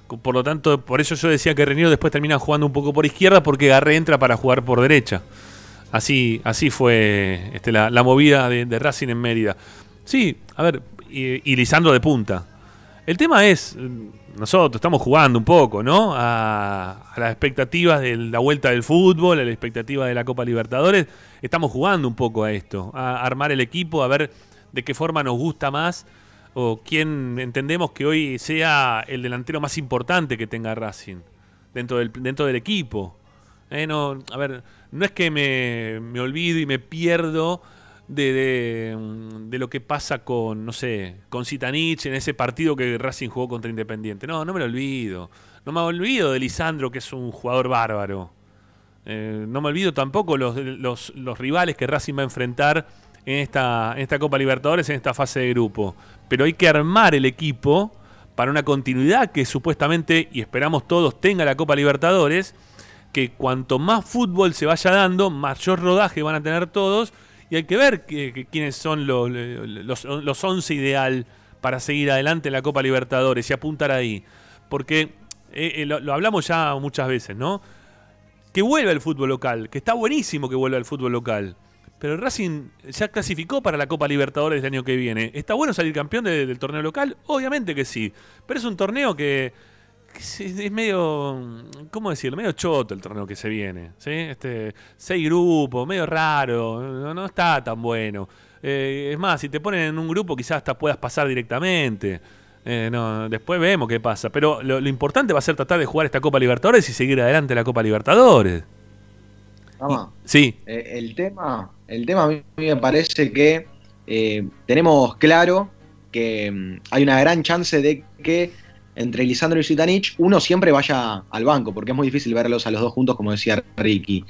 Por lo tanto, por eso yo decía que Reniero después termina jugando un poco por izquierda porque Garré entra para jugar por derecha. Así, así fue este, la, movida de Racing en Mérida. Sí, a ver, y, y Lisandro de punta. El tema es, nosotros estamos jugando un poco, ¿no? A, a las expectativas de la vuelta del fútbol, a la expectativa de la Copa Libertadores. Estamos jugando un poco a esto, a armar el equipo, a ver de qué forma nos gusta más o quién entendemos que hoy sea el delantero más importante que tenga Racing dentro del, dentro del equipo. Eh, no, a ver, no es que me, me olvido y me pierdo de, mm, de lo que pasa con, no sé, con Zitanich en ese partido que Racing jugó contra Independiente. No, no me lo olvido. No me olvido de Lisandro, que es un jugador bárbaro. Eh, no me olvido tampoco los, los, los rivales que Racing va a enfrentar en esta, en esta Copa Libertadores, en esta fase de grupo. Pero hay que armar el equipo para una continuidad que supuestamente, y esperamos todos, tenga la Copa Libertadores, que cuanto más fútbol se vaya dando, mayor rodaje van a tener todos, y hay que ver quiénes son los, los, los 11 ideal para seguir adelante en la Copa Libertadores y apuntar ahí. Porque eh, eh, lo, hablamos ya muchas veces, ¿no? Que vuelva el fútbol local, que está buenísimo que vuelva el fútbol local. Pero el Racing ya clasificó para la Copa Libertadores del año que viene. ¿Está bueno salir campeón de- del torneo local? Obviamente que sí. Pero es un torneo que es, medio, ¿cómo decirlo? Medio choto el torneo que se viene. ¿sí? Este, seis grupos, medio raro, no, no está tan bueno. Eh, es más, si te ponen en un grupo quizás hasta puedas pasar directamente. Eh, no, después vemos qué pasa. Pero lo, lo importante va a ser tratar de jugar esta Copa Libertadores y seguir adelante la Copa Libertadores. Mamá, Sí, eh, el, tema, el tema a mí me parece que tenemos claro que mm, hay una gran chance de que entre Lisandro y Zitanich uno siempre vaya al banco, porque es muy difícil verlos a los dos juntos, como decía Ricky.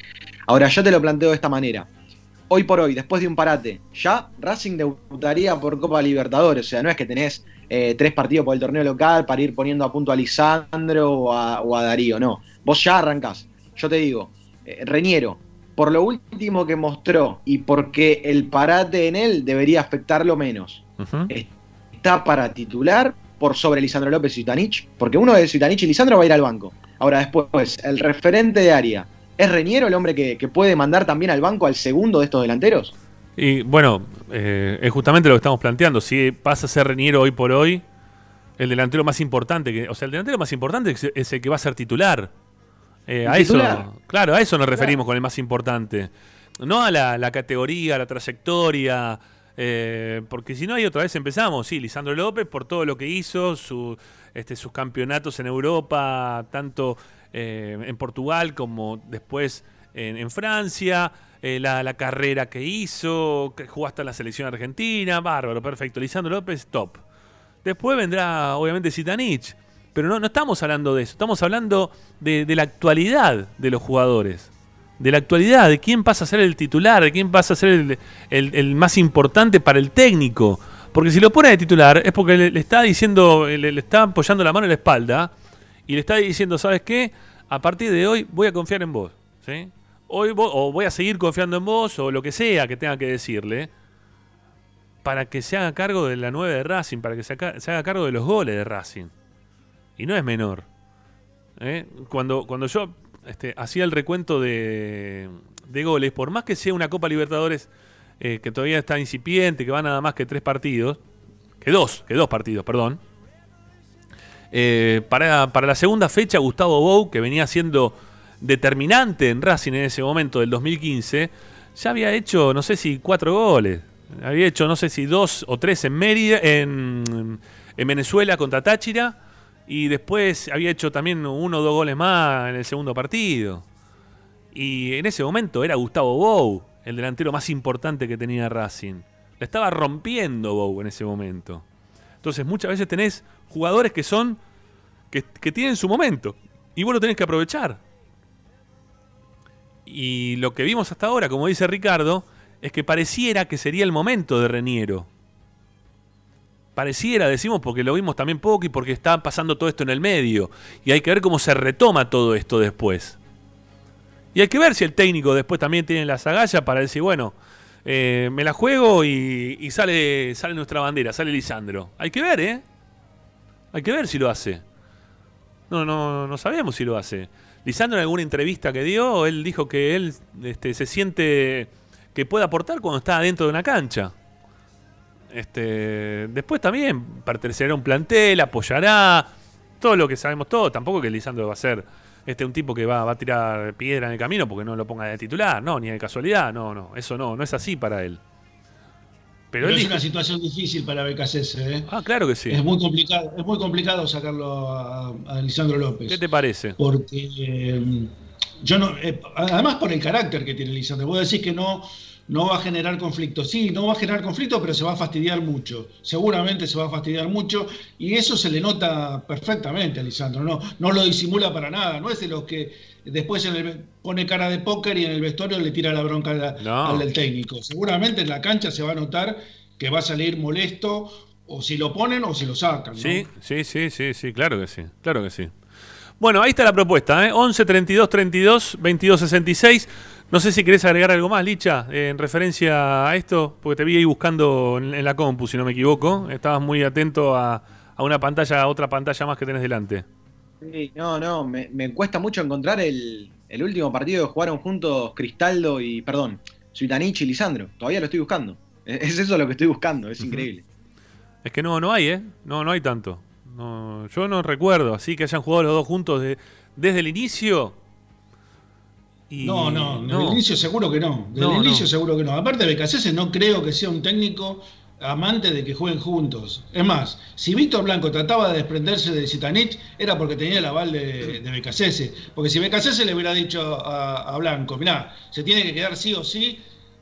Ahora, yo te lo planteo de esta manera. hoy por hoy, después de un parate, ya Racing debutaría por Copa Libertadores. O sea, no es que tenés eh, tres partidos por el torneo local para ir poniendo a punto a Lisandro o a, o a Darío, no. Vos ya arrancás. Yo te digo, eh, Reñero, por lo último que mostró y porque el parate en él debería afectarlo menos, está para titular por sobre Lisandro López y Zitanich, porque uno de Zitanich y Lisandro va a ir al banco. Ahora después, el referente de área, ¿es Reñero el hombre que, que puede mandar también al banco al segundo de estos delanteros? Y bueno, eh, es justamente lo que estamos planteando. Si pasa a ser Reniero hoy por hoy, el delantero más importante, que, o sea, el delantero más importante es, el que va a ser titular. Eh, ¿El a eso, claro, a eso nos referimos con el más importante. No a la, la categoría, a la trayectoria, eh, porque si no, ahí otra vez empezamos. Sí, Lisandro López por todo lo que hizo, este, sus campeonatos en Europa, tanto eh, en Portugal como después en, Francia, eh, la, carrera que hizo, que jugó hasta la selección argentina, bárbaro, perfecto. Lisandro López, top. Después vendrá, obviamente, Zitanich. Pero no, estamos hablando de eso, estamos hablando de la actualidad de los jugadores. De la actualidad, de quién pasa a ser el titular, de quién pasa a ser el, el- más importante para el técnico. Porque si lo pone de titular es porque le, está diciendo, le, le está apoyando la mano en la espalda y le está diciendo, ¿sabes qué? A partir de hoy voy a confiar en vos. ¿sí? Hoy o voy a seguir confiando en vos o lo que sea que tenga que decirle para que se haga cargo de la 9 de Racing, para que se haga, se haga cargo de los goles de Racing. Y no es menor. ¿eh? Cuando, cuando yo este, hacía el recuento de, goles, por más que sea una Copa Libertadores eh, que todavía está incipiente, que va nada más que tres partidos, que dos, que dos partidos, perdón. Eh, para, para la segunda fecha, Gustavo Bou, que venía siendo determinante en Racing en ese momento del 2015, ya había hecho, no sé si cuatro goles. Había hecho, no sé si dos o tres en Mérida, en, en Venezuela contra Táchira. Y después había hecho también uno o dos goles más en el segundo partido. Y en ese momento era Gustavo Bou, el delantero más importante que tenía Racing. La estaba rompiendo Bou en ese momento. Entonces muchas veces tenés jugadores que son, que, que tienen su momento. Y vos lo tenés que aprovechar. Y lo que vimos hasta ahora, como dice Ricardo, es que pareciera que sería el momento de Reniero. Pareciera, decimos, porque lo vimos también poco y porque está pasando todo esto en el medio. Y hay que ver cómo se retoma todo esto después. Y hay que ver si el técnico después también tiene las agallas para decir, bueno, eh, me la juego y, y sale, sale nuestra bandera, sale Lisandro. Hay que ver, ¿eh? Hay que ver si lo hace. No, no, no sabemos si lo hace. Lisandro en alguna entrevista que dio, él dijo que él este, se siente que puede aportar cuando está dentro de una cancha. Este, después también pertenecerá a un plantel, apoyará, todo lo que sabemos todo. Tampoco que Lisandro va a ser este, un tipo que va, va a tirar piedra en el camino porque no lo ponga de titular, no, ni de casualidad, no, no, eso no, no es así para él. Pero, Pero él es una situación difícil para BKCS. ¿eh? Ah, claro que sí. Es muy complicado, es muy complicado sacarlo a, a Lisandro López. ¿Qué te parece? Porque eh, yo no, eh, además por el carácter que tiene Lisandro, vos decís que no, no va a generar conflicto. Sí, no va a generar conflicto, pero se va a fastidiar mucho. Seguramente se va a fastidiar mucho y eso se le nota perfectamente a Lisandro. No, no lo disimula para nada. No es de los que después en el- pone cara de póker y en el vestuario le tira la bronca No. al del técnico. Seguramente en la cancha se va a notar que va a salir molesto o si lo ponen o si lo sacan. ¿no? Sí, sí, sí, sí, sí, claro que sí, claro que sí. Bueno, ahí está la propuesta, ¿eh? 11 32 32 22 66. No sé si querés agregar algo más, Licha, eh, en referencia a esto, porque te vi ahí buscando en, en la compu, si no me equivoco. Estabas muy atento a, a una pantalla, a otra pantalla más que tenés delante. Sí, no, no, me, me cuesta mucho encontrar el, el último partido que jugaron juntos Cristaldo y, perdón, Suitanich y Lisandro. Todavía lo estoy buscando. Es es eso lo que estoy buscando, es increíble. Es que no, no hay, ¿eh? No, no hay tanto. No, yo no recuerdo, así que hayan jugado los dos juntos de- desde el inicio. Y- No, no, el inicio seguro que no. Desde No, inicio no. seguro que no. Aparte de Becasese no creo que sea un técnico amante de que jueguen juntos. Es más, si Víctor Blanco trataba de desprenderse de Zitanich era porque tenía el aval de, de Becasese. Porque si Becasese le hubiera dicho a, a Blanco, mirá, se tiene que quedar sí o sí,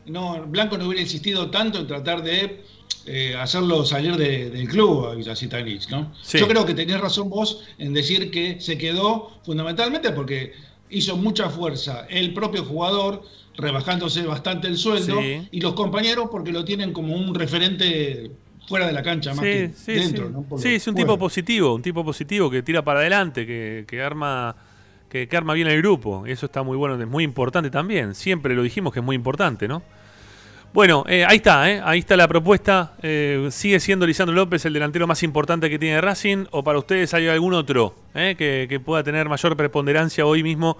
no, Blanco no hubiera insistido tanto en tratar de eh, hacerlo salir de- del club a, a Zitanich, ¿no? Sí. Yo creo que tenés razón vos en decir que se quedó fundamentalmente porque hizo mucha fuerza el propio jugador rebajándose bastante el sueldo, Sí. y los compañeros porque lo tienen como un referente fuera de la cancha, más Sí, que sí, dentro. sí. ¿no? Sí, es un tipo positivo, un tipo positivo que tira para adelante, que, que arma que, que arma bien el grupo. Y eso está muy bueno, es muy importante también. Siempre lo dijimos que es muy importante, ¿no? Bueno, eh, ahí está, ¿eh? ahí está la propuesta. Eh, ¿Sigue siendo Lisandro López el delantero más importante que tiene Racing? ¿O para ustedes hay algún otro eh, que, que pueda tener mayor preponderancia hoy mismo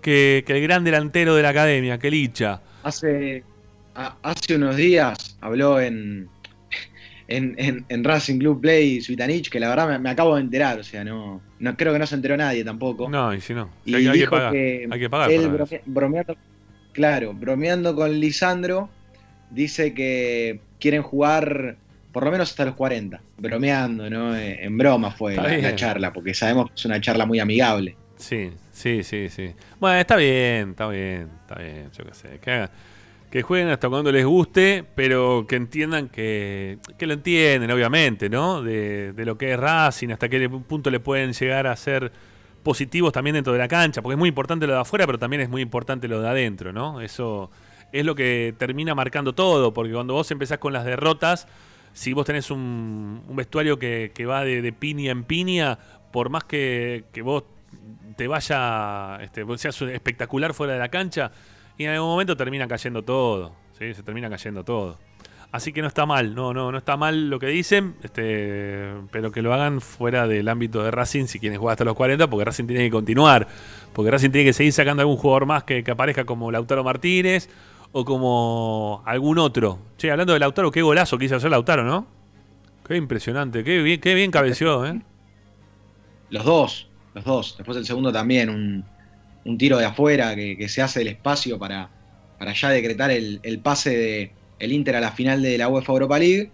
que, que el gran delantero de la academia, que Licha? Hace, a- hace unos días habló en, en, en- en Racing Club Play Suitanich, que la verdad me, me acabo de enterar, o sea, no, no creo que no se enteró nadie tampoco. No, y si no, y hay, hay que pagar. que, hay que pagar él para brome- bromeando, claro, bromeando con Lisandro, dice que quieren jugar por lo menos hasta los 40, bromeando, ¿no? Eh, En broma fue la, charla, porque sabemos que es una charla muy amigable. Sí, sí, sí, sí. Bueno, está bien, está bien, está bien, yo qué sé. Que, que jueguen hasta cuando les guste, pero que entiendan que, que lo entienden, obviamente, ¿no? De, de lo que es Racing, hasta qué punto le pueden llegar a ser positivos también dentro de la cancha, porque es muy importante lo de afuera, pero también es muy importante lo de adentro, ¿no? Eso es lo que termina marcando todo, porque cuando vos empezás con las derrotas, si vos tenés un, vestuario que, que va de, piña en piña, por más que, que vos te vaya, este, seas espectacular fuera de la cancha, y en algún momento termina cayendo todo, se termina cayendo todo. Así que no está mal, no, no, no está mal lo que dicen, este, pero que lo hagan fuera del ámbito de Racing si quieren jugar hasta los 40, porque Racing tiene que continuar, porque Racing tiene que seguir sacando algún jugador más que aparezca como Lautaro Martínez o como algún otro. Che, hablando de Lautaro, qué golazo quiso hacer Lautaro, ¿no? Qué impresionante, qué bien, qué bien cabeció, ¿eh? Los dos, los dos. Después el segundo también, un, un tiro de afuera que, que se hace del espacio para, para ya decretar el, el pase de el Inter a la final de la UEFA Europa League.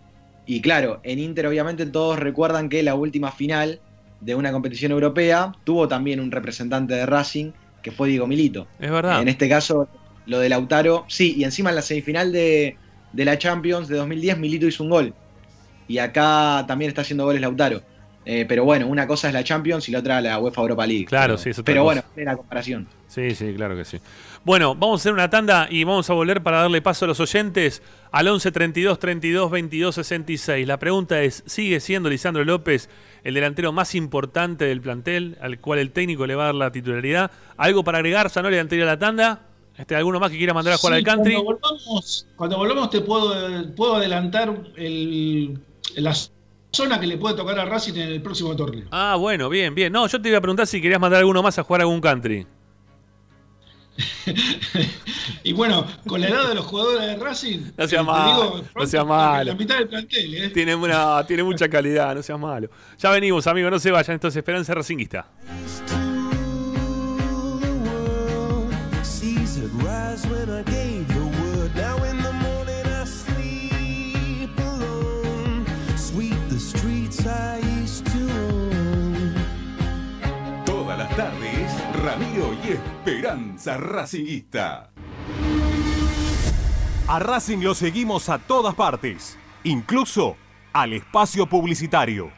Y claro, en Inter obviamente todos recuerdan que la última final de una competición europea tuvo también un representante de Racing, que fue Diego Milito. Es verdad. En este caso, lo de Lautaro, sí, y encima en la semifinal de, de la Champions de 2010 Milito hizo un gol. Y acá también está haciendo goles Lautaro. Eh, pero bueno, una cosa es la Champions y la otra la UEFA Europa League. Claro, pero, sí, es otra Pero bueno, es la comparación. Sí, sí, claro que sí. Bueno, vamos a hacer una tanda y vamos a volver para darle paso a los oyentes al 11 32 32 22 66. La pregunta es, ¿sigue siendo Lisandro López el delantero más importante del plantel al cual el técnico le va a dar la titularidad? ¿Algo para agregar, Sanoli, anterior a la tanda? Este, ¿Alguno más que quiera mandar a jugar Sí, al country? Cuando volvamos, cuando volvamos te puedo, puedo adelantar el, la zona que le puede tocar a Racing en el próximo torneo. Ah, bueno, bien, bien. No, yo te iba a preguntar si querías mandar a alguno más a jugar a algún country. Y bueno, con la edad de los jugadores de Racing, No sea eh, malo, digo, no pronto, sea malo. La mitad del plantel, ¿eh? Tiene, una, tiene mucha calidad, no seas malo. Ya venimos, amigos, no se vayan. Esto es Esperanza Racinguista. Now in the morning I sleep the. Todas las tardes, Ramiro y Esperanza Racingista. A Racing lo seguimos a todas partes, incluso al espacio publicitario.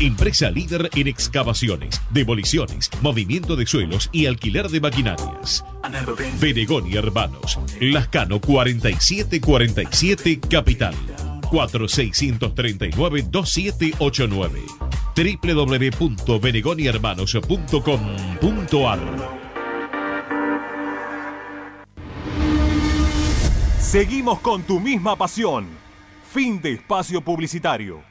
Empresa líder en excavaciones, demoliciones, movimiento de suelos y alquiler de maquinarias. Benegón y Hermanos, Lascano 4747 Capital. 4639-2789 www.benegonihermanos.com.ar Seguimos con tu misma pasión. Fin de espacio publicitario.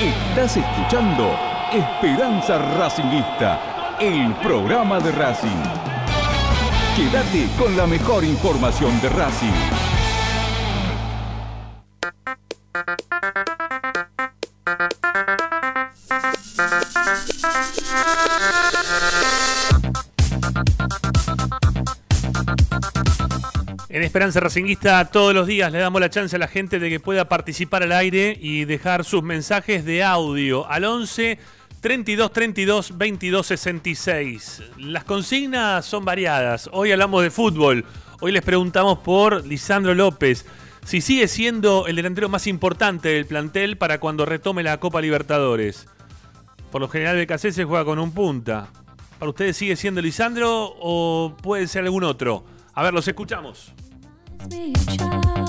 Estás escuchando Esperanza Racingista, el programa de Racing. Quédate con la mejor información de Racing. En Esperanza Racinguista todos los días le damos la chance a la gente de que pueda participar al aire y dejar sus mensajes de audio al 11 32 32 22 66. Las consignas son variadas. Hoy hablamos de fútbol. Hoy les preguntamos por Lisandro López. Si sigue siendo el delantero más importante del plantel para cuando retome la Copa Libertadores. Por lo general, BKC se juega con un punta. ¿Para ustedes sigue siendo Lisandro o puede ser algún otro? A ver, los escuchamos. La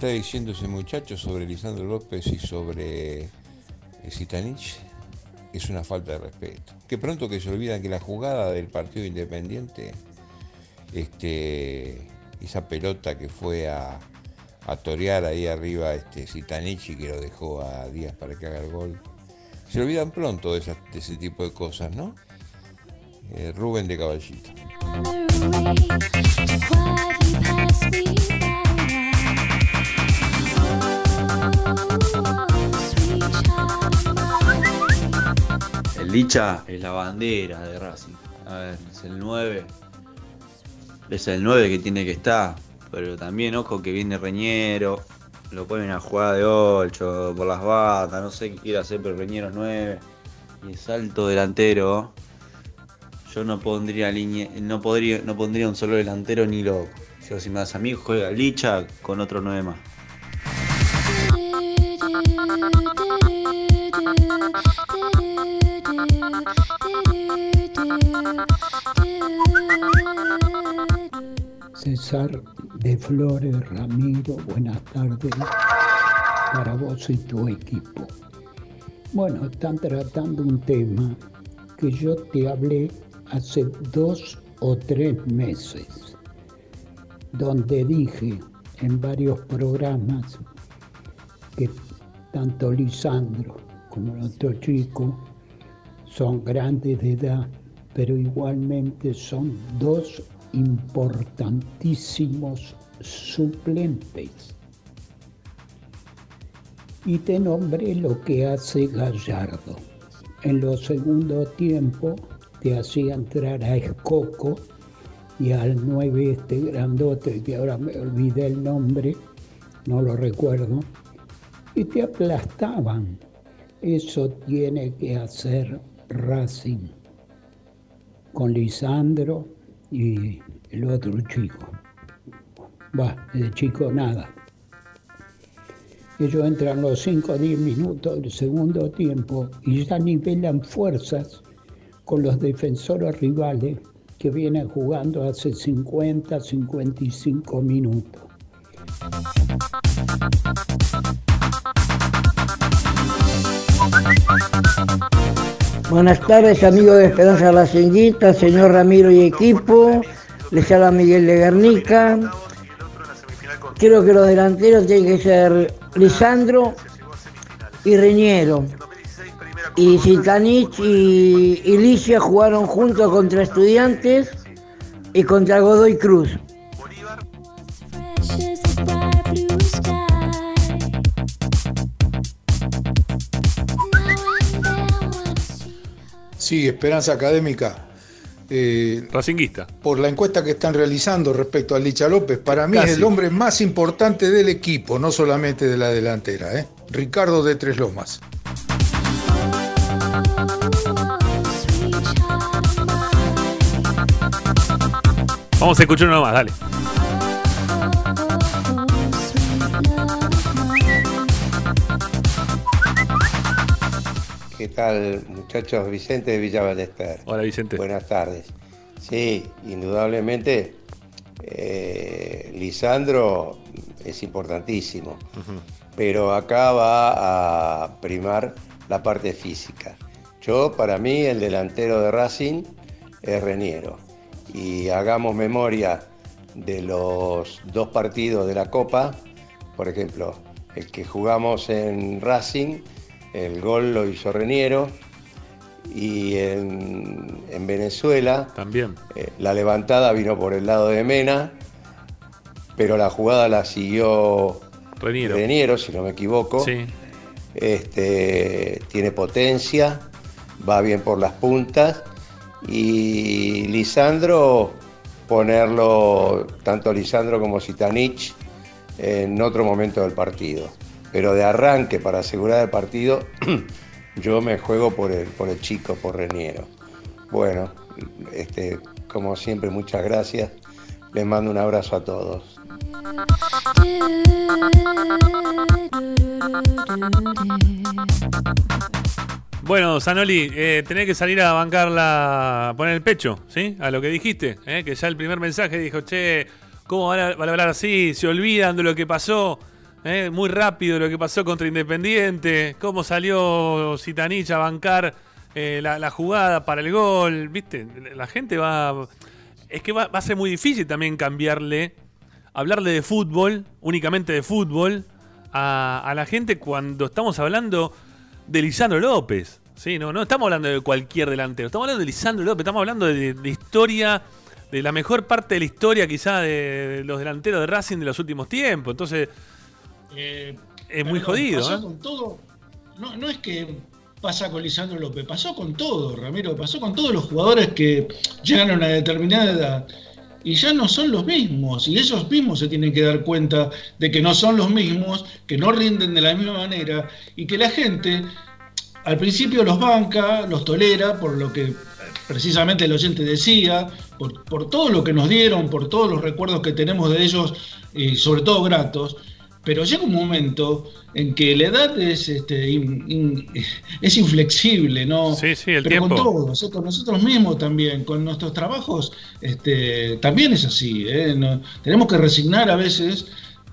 está diciendo ese muchacho sobre Lisandro López y sobre eh, Zitanich es una falta de respeto. Que pronto que se olvidan que la jugada del partido independiente, este, esa pelota que fue a, a torear ahí arriba este y que lo dejó a Díaz para que haga el gol. Se olvidan pronto de ese tipo de cosas, ¿no? Eh, Rubén de Caballito. El Licha es la bandera de Racing. A ver, es el 9. Es el 9 que tiene que estar. Pero también, ojo, que viene Reñero. Lo ponen a jugar de 8 por las batas. No sé qué quiere hacer, pero Reñero es 9. Y es alto delantero. Yo no pondría línea, no podría, no pondría un solo delantero ni loco. Yo si me das a mí, juega Licha con otro 9 más. César de Flores Ramiro, buenas tardes para vos y tu equipo. Bueno, están tratando un tema que yo te hablé hace dos o tres meses, donde dije en varios programas que tanto Lisandro como el otro chico son grandes de edad, pero igualmente son dos importantísimos suplentes. Y te nombré lo que hace Gallardo. En los segundos tiempos te hacía entrar a Escoco y al 9 este grandote, que ahora me olvidé el nombre, no lo recuerdo, y te aplastaban. Eso tiene que hacer Racing con Lisandro y el otro chico. Va, el chico nada. Ellos entran los 5 o 10 minutos del segundo tiempo y ya nivelan fuerzas con los defensores rivales que vienen jugando hace 50, 55 minutos. Buenas tardes, amigos de Esperanza Racinguita, señor Ramiro y equipo. Les habla Miguel de Guernica. Creo que los delanteros tienen que ser Lisandro y Reñero. Y Zitanich y, y Licia jugaron juntos contra Estudiantes y contra Godoy Cruz. Sí, Esperanza Académica. Eh, Racinguista. Por la encuesta que están realizando respecto a Licha López, para mí Casi. es el hombre más importante del equipo, no solamente de la delantera. ¿eh? Ricardo de Tres Lomas. Vamos a escuchar uno más, dale. ¿Qué tal, muchachos? Vicente de Villa Ballester. Hola, Vicente. Buenas tardes. Sí, indudablemente, eh, Lisandro es importantísimo, pero acá va a primar la parte física. Yo, para mí, el delantero de Racing es Reniero. Y hagamos memoria de los dos partidos de la Copa, por ejemplo, el que jugamos en Racing, el gol lo hizo Reniero, y en, en Venezuela también la levantada vino por el lado de Mena, pero la jugada la siguió Reniero. si no me equivoco. Sí. Este, tiene potencia, va bien por las puntas y Lisandro ponerlo tanto Lisandro como Sitanich en otro momento del partido. Pero de arranque para asegurar el partido yo me juego por el, por el chico, por Reniero. Bueno, este, como siempre, muchas gracias. Les mando un abrazo a todos. Bueno, Zanoli, eh, tenés que salir a bancar la. poner el pecho, ¿sí? A lo que dijiste, ¿eh? que ya el primer mensaje dijo, che, ¿cómo van a, van a hablar así? Se olvidan de lo que pasó, ¿eh? muy rápido lo que pasó contra Independiente, cómo salió Zitanich a bancar eh, la, jugada para el gol, ¿viste? La gente va. Es que va, a ser muy difícil también cambiarle, hablarle de fútbol, únicamente de fútbol, a, a la gente cuando estamos hablando de Lisandro López. Sí, no, no estamos hablando de cualquier delantero, estamos hablando de Lisandro López, estamos hablando de, de historia, de la mejor parte de la historia quizá de los delanteros de Racing de los últimos tiempos. Entonces, Eh, es muy jodido. pasó ¿eh? con todo. No, no es que pasa con Lisandro López, pasó con todo, Ramiro, pasó con todos los jugadores que llegan a una determinada edad y ya no son los mismos, y ellos mismos se tienen que dar cuenta de que no son los mismos, que no rinden de la misma manera y que la gente al principio los banca, los tolera, por lo que precisamente el oyente decía, por, por todo lo que nos dieron, por todos los recuerdos que tenemos de ellos, y sobre todo gratos, pero llega un momento en que la edad es, este, in- in- es inflexible, ¿no? Sí, sí, el pero tiempo. con todos, ¿eh? con nosotros mismos también, con nuestros trabajos, este, también es así. ¿eh? No- tenemos que resignar a veces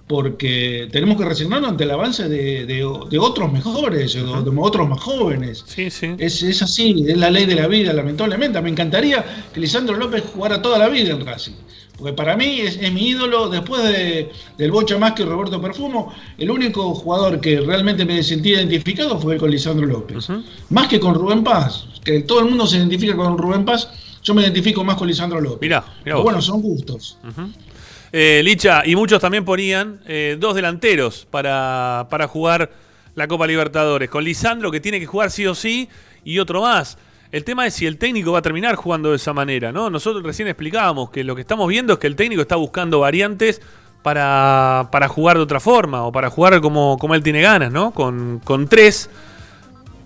porque tenemos que resignarnos ante el avance de, de- de otros mejores, o de otros más jóvenes. Es, es así, es la ley de la vida, lamentablemente. Me encantaría que Lisandro López jugara toda la vida en Racing. Porque para mí es, es mi ídolo, después de, del Bocha más que Roberto Perfumo, el único jugador que realmente me sentí identificado fue con Lisandro López. Más que con Rubén Paz, que todo el mundo se identifica con Rubén Paz, yo me identifico más con Lisandro López. Mirá, mirá vos. bueno, son gustos. Eh, Licha, y muchos también ponían eh, dos delanteros para, para jugar la Copa Libertadores. Con Lisandro, que tiene que jugar sí o sí, y otro más. El tema es si el técnico va a terminar jugando de esa manera, ¿no? Nosotros recién explicábamos que lo que estamos viendo es que el técnico está buscando variantes para, para jugar de otra forma o para jugar como, como él tiene ganas, ¿no? Con, con tres,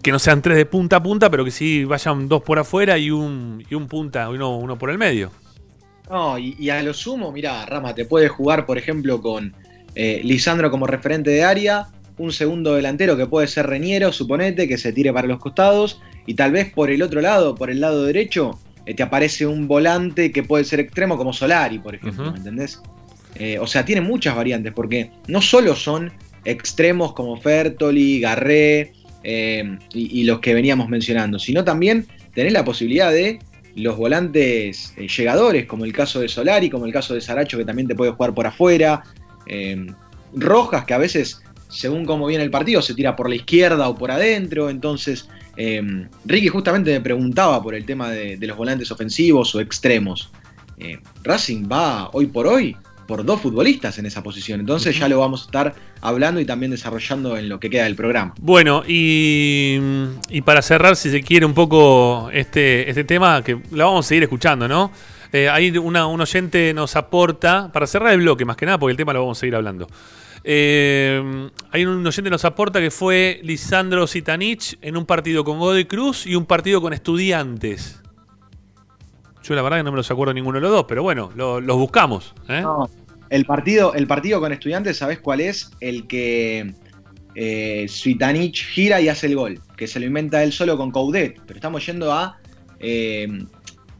que no sean tres de punta a punta, pero que sí vayan dos por afuera y un, y un punta, uno, uno por el medio. No, y, a lo sumo, mira, Rama, te puede jugar, por ejemplo, con eh, Lisandro como referente de área, un segundo delantero que puede ser Reñero, suponete, que se tire para los costados, y tal vez por el otro lado, por el lado derecho, eh, te aparece un volante que puede ser extremo como Solari, por ejemplo, ¿me entendés? Eh, o sea, tiene muchas variantes, porque no solo son extremos como Fertoli, Garré eh, y, y los que veníamos mencionando, sino también tenés la posibilidad de los volantes llegadores, como el caso de Solari, como el caso de Saracho, que también te puede jugar por afuera. Rojas, que a veces, según cómo viene el partido, se tira por la izquierda o por adentro. Entonces, eh, Ricky justamente me preguntaba por el tema de, de los volantes ofensivos o extremos. Eh, Racing va hoy por hoy por dos futbolistas en esa posición. Entonces ya lo vamos a estar hablando y también desarrollando en lo que queda del programa. Bueno, y, y para cerrar, si se quiere, un poco este, este tema, que lo vamos a seguir escuchando, ¿no? Eh, ahí una, un oyente nos aporta, para cerrar el bloque más que nada, porque el tema lo vamos a seguir hablando. Eh, hay un oyente que nos aporta que fue Lisandro Zitanich en un partido con Godoy Cruz y un partido con Estudiantes. Yo la verdad que no me los acuerdo ninguno de los dos, pero bueno, lo- los buscamos. ¿eh? No, el partido, el partido con estudiantes, ¿sabés cuál es? El que eh, gira y hace el gol, que se lo inventa él solo con Coudet. Pero estamos yendo a eh,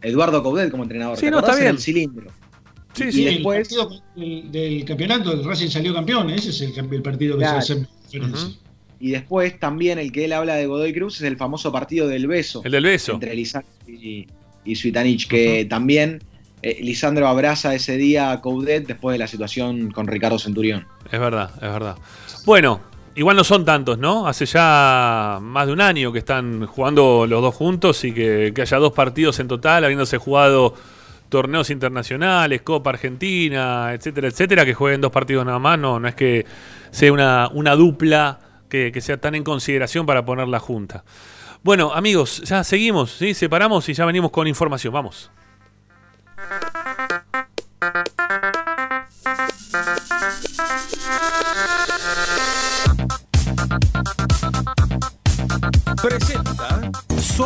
Eduardo Coudet como entrenador. Sí, ¿Te no, está en bien. El cilindro. Sí, Y sí, después- el partido del, del campeonato, el Racing salió campeón, ese es el, partido que Claro. se hace referencia. Y después también el que él habla de Godoy Cruz es el famoso partido del beso. El del beso. Entre Lisandro y, y Suitanich, que también eh, Lisandro abraza ese día a Coudet después de la situación con Ricardo Centurión. Es verdad, es verdad. Bueno, igual no son tantos, ¿no? Hace ya más de un año que están jugando los dos juntos y que, que haya dos partidos en total, habiéndose jugado torneos internacionales, Copa Argentina, etcétera, etcétera, que jueguen dos partidos nada más, no, no es que sea una, una dupla que, sea tan en consideración para ponerla junta. Bueno, amigos, ya seguimos, ¿sí? Separamos y ya venimos con información, vamos.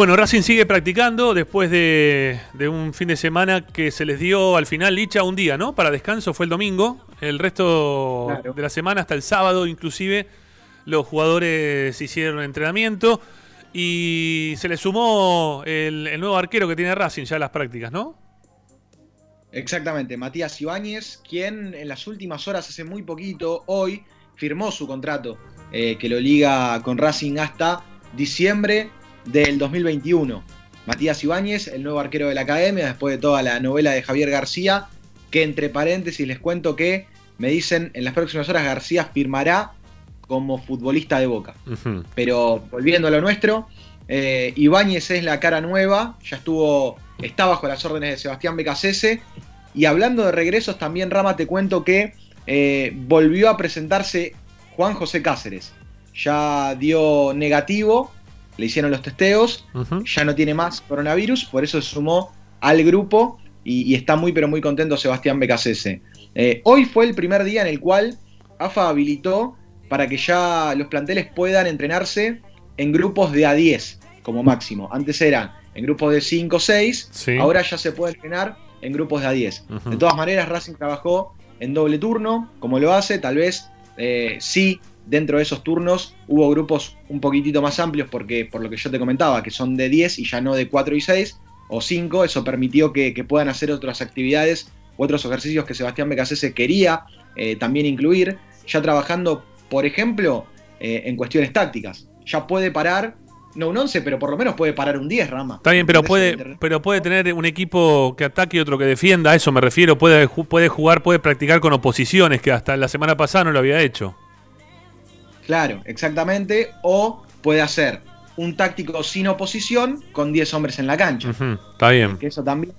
Bueno, Racing sigue practicando después de, de un fin de semana que se les dio al final, Licha, un día, ¿no? Para descanso fue el domingo. El resto Claro. de la semana, hasta el sábado inclusive, los jugadores hicieron entrenamiento y se le sumó el, el nuevo arquero que tiene Racing ya a las prácticas, ¿no? Exactamente, Matías Ibáñez, quien en las últimas horas, hace muy poquito, hoy, firmó su contrato eh, que lo liga con Racing hasta diciembre del 2021. Matías Ibáñez, el nuevo arquero de la academia, después de toda la novela de Javier García, que entre paréntesis les cuento que me dicen en las próximas horas García firmará como futbolista de Boca. Pero volviendo a lo nuestro, eh, Ibáñez es la cara nueva, ya estuvo, está bajo las órdenes de Sebastián Becasese. Y hablando de regresos, también Rama te cuento que eh, volvió a presentarse Juan José Cáceres. Ya dio negativo, le hicieron los testeos, ya no tiene más coronavirus, por eso se sumó al grupo y, y está muy pero muy contento Sebastián Becasese. Eh, hoy fue el primer día en el cual AFA habilitó para que ya los planteles puedan entrenarse en grupos de A10 como máximo. Antes eran en grupos de 5 o 6, Sí. ahora ya se puede entrenar en grupos de a 10. Ujú. De todas maneras, Racing trabajó en doble turno, como lo hace, tal vez eh, sí, dentro de esos turnos hubo grupos un poquitito más amplios, porque por lo que yo te comentaba, que son de 10 y ya no de 4 y 6 o 5, eso permitió que, que puedan hacer otras actividades u otros ejercicios que Sebastián Becasese quería eh, también incluir, ya trabajando, por ejemplo, eh, en cuestiones tácticas. Ya puede parar, no un 11, pero por lo menos puede parar un 10, Rama. Está bien, pero puede, pero puede tener un equipo que ataque y otro que defienda, a eso me refiero. Puede, puede jugar, puede practicar con oposiciones, que hasta la semana pasada no lo había hecho. Claro, exactamente. O puede hacer un táctico sin oposición con 10 hombres en la cancha. Está bien. Que eso también,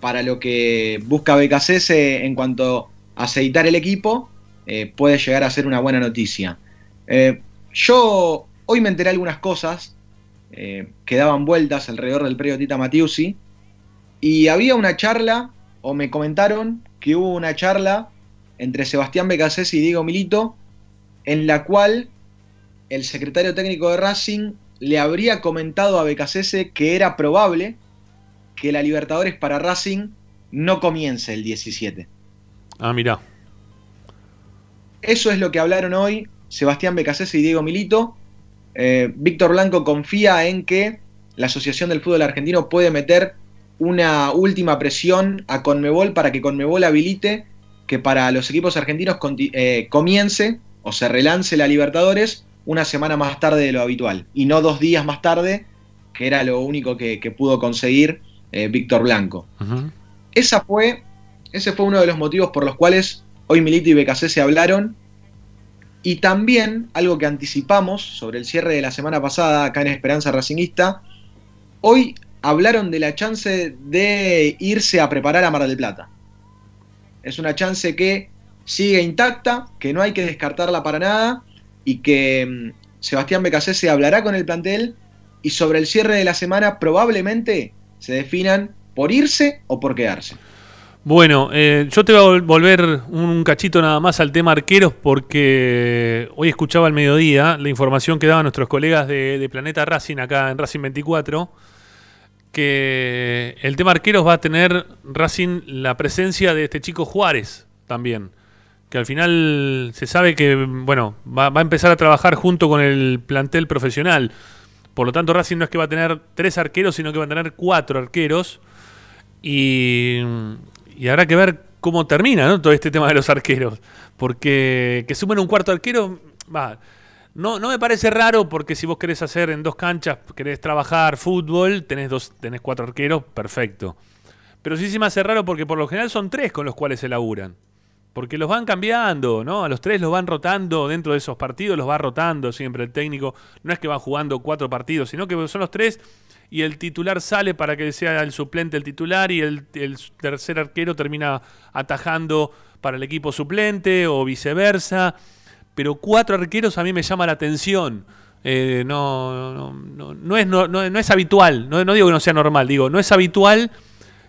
para lo que busca BKCS en cuanto a aceitar el equipo, eh, puede llegar a ser una buena noticia. Eh, yo hoy me enteré algunas cosas eh, que daban vueltas alrededor del predio Tita Matiusi. Y había una charla, o me comentaron que hubo una charla entre Sebastián Becasés y Diego Milito, en la cual el secretario técnico de Racing le habría comentado a Becasese que era probable que la Libertadores para Racing no comience el 17. Ah, mirá. Eso es lo que hablaron hoy Sebastián Becasese y Diego Milito. Eh, Víctor Blanco confía en que la Asociación del Fútbol Argentino puede meter una última presión a Conmebol para que Conmebol habilite que para los equipos argentinos eh, comience o se relance la Libertadores una semana más tarde de lo habitual y no dos días más tarde, que era lo único que, que pudo conseguir eh, Víctor Blanco. Esa fue, ese fue uno de los motivos por los cuales hoy Milito y BKC se hablaron. Y también algo que anticipamos sobre el cierre de la semana pasada acá en Esperanza Racingista, hoy hablaron de la chance de irse a preparar a Mar del Plata. Es una chance que sigue intacta, que no hay que descartarla para nada y que mm, Sebastián BKC se hablará con el plantel y sobre el cierre de la semana probablemente se definan por irse o por quedarse. Bueno, eh, yo te voy a vol- volver un cachito nada más al tema arqueros porque hoy escuchaba al mediodía la información que daban nuestros colegas de, de Planeta Racing acá en Racing 24 que el tema arqueros va a tener Racing la presencia de este chico Juárez también. Que al final se sabe que, bueno, va, a empezar a trabajar junto con el plantel profesional. Por lo tanto, Racing no es que va a tener tres arqueros, sino que va a tener cuatro arqueros. Y, y habrá que ver cómo termina ¿no? todo este tema de los arqueros. Porque que sumen un cuarto arquero. No, no me parece raro porque si vos querés hacer en dos canchas, querés trabajar fútbol, tenés, dos, tenés cuatro arqueros, perfecto. Pero sí se me hace raro porque por lo general son tres con los cuales se laburan. Porque los van cambiando, ¿no? A los tres los van rotando dentro de esos partidos, los va rotando siempre el técnico. No es que van jugando cuatro partidos, sino que son los tres y el titular sale para que sea el suplente el titular y el, tercer arquero termina atajando para el equipo suplente o viceversa. Pero cuatro arqueros a mí me llama la atención. Eh, no, no, no, no es, no, no- es habitual, no, digo que no sea normal, digo, no es habitual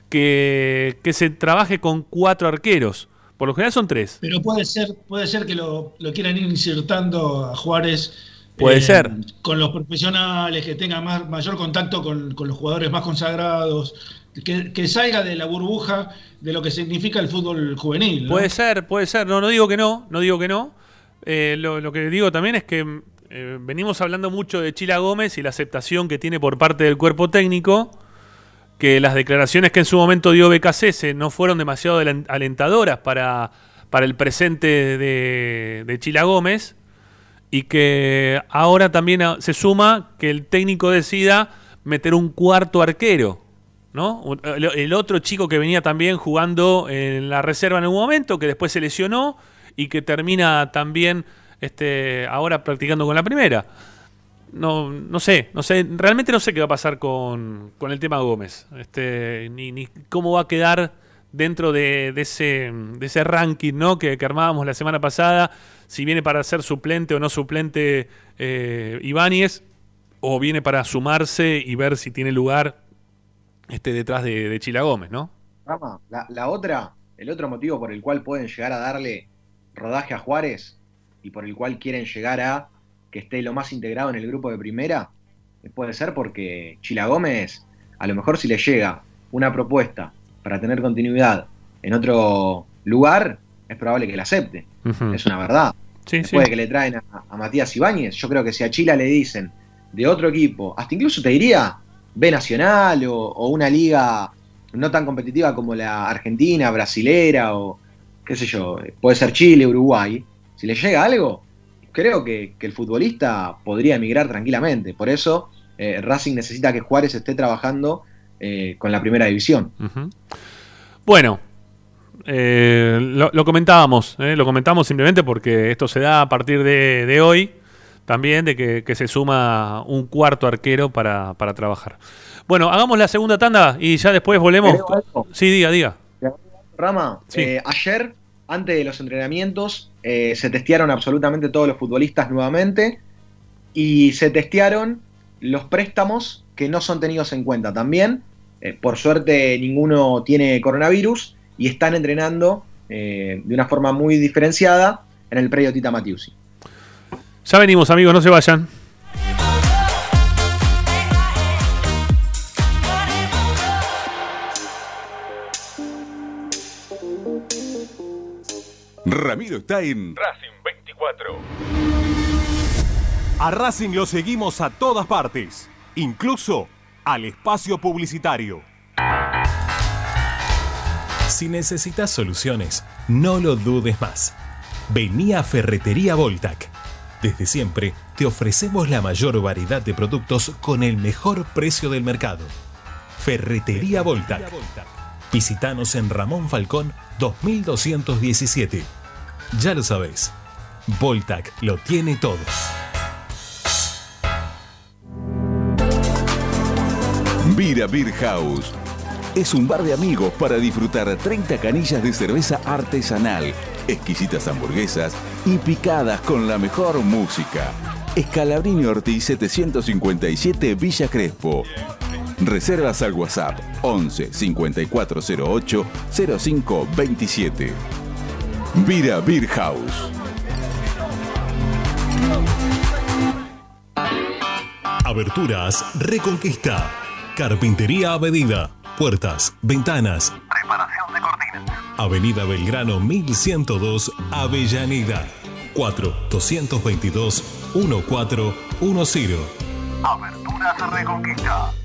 que se trabaje con cuatro arqueros. Por lo general son tres. Pero puede ser, puede ser que lo, lo quieran ir insertando a Juárez. eh, Puede ser. Con los profesionales, que tenga más, mayor contacto con, con los jugadores más consagrados, que, que salga de la burbuja de lo que significa el fútbol juvenil. ¿no? Puede ser, puede ser. No, no digo que no, no digo que no. Eh, lo, lo que digo también es que eh, venimos hablando mucho de Chila Gómez y la aceptación que tiene por parte del cuerpo técnico, que las declaraciones que en su momento dio BKC no fueron demasiado alen- alentadoras para, para el presente de, de Chila Gómez y que ahora también se suma que el técnico decida meter un cuarto arquero. ¿no? El otro chico que venía también jugando en la reserva en algún momento, que después se lesionó y que termina también este, ahora practicando con la primera. No, no sé, no sé, realmente no sé qué va a pasar con, con el tema Gómez, este, ni, ni cómo va a quedar dentro de, de ese, de ese ranking ¿no? que, que armábamos la semana pasada, si viene para ser suplente o no suplente eh, Ibáñez, o viene para sumarse y ver si tiene lugar este, detrás de, de Chila Gómez, ¿no? Rama, la, la otra, el otro motivo por el cual pueden llegar a darle rodaje a Juárez y por el cual quieren llegar a que esté lo más integrado en el grupo de primera, eh, puede ser porque Chila Gómez, a lo mejor si le llega una propuesta para tener continuidad en otro lugar, es probable que la acepte. Es una verdad. Sí, Después sí. de que le traen a, a Matías Ibáñez, yo creo que si a Chila le dicen de otro equipo, hasta incluso te diría B Nacional o, o una liga no tan competitiva como la Argentina, brasilera o qué sé yo, puede ser Chile, Uruguay, si le llega algo, creo que, que el futbolista podría emigrar tranquilamente. Por eso eh, Racing necesita que Juárez esté trabajando eh, con la primera división. Bueno, eh, lo, lo comentábamos, eh, lo comentamos simplemente porque esto se da a partir de, de hoy, también de que, que se suma un cuarto arquero para, para trabajar. Bueno, hagamos la segunda tanda y ya después volvemos. Sí, diga, diga. Rama, Sí. ayer, antes de los entrenamientos, eh, se testearon absolutamente todos los futbolistas nuevamente y se testearon los préstamos que no son tenidos en cuenta también. Eh, por suerte, ninguno tiene coronavirus y están entrenando eh, de una forma muy diferenciada en el predio Tita Matiusi. Ya venimos, amigos, no se vayan. Ramiro está en Racing 24. A Racing lo seguimos a todas partes, incluso al espacio publicitario. Si necesitas soluciones, no lo dudes más. Vení a Ferretería Voltac. Desde siempre te ofrecemos la mayor variedad de productos con el mejor precio del mercado. Ferretería Voltac. Visítanos en Ramón Falcón 2217. Ya lo sabéis, Voltac lo tiene todo. Vira Beer House. Es un bar de amigos para disfrutar 30 canillas de cerveza artesanal, exquisitas hamburguesas y picadas con la mejor música. Escalabrini Ortiz 757 Villa Crespo. Reservas al WhatsApp 11 5408 0527. Vira Beer House. Aberturas Reconquista. Carpintería a medida. Puertas, ventanas. Preparación de cortinas. Avenida Belgrano 1102, Avellaneda. 4 222 1410. Aberturas Reconquista.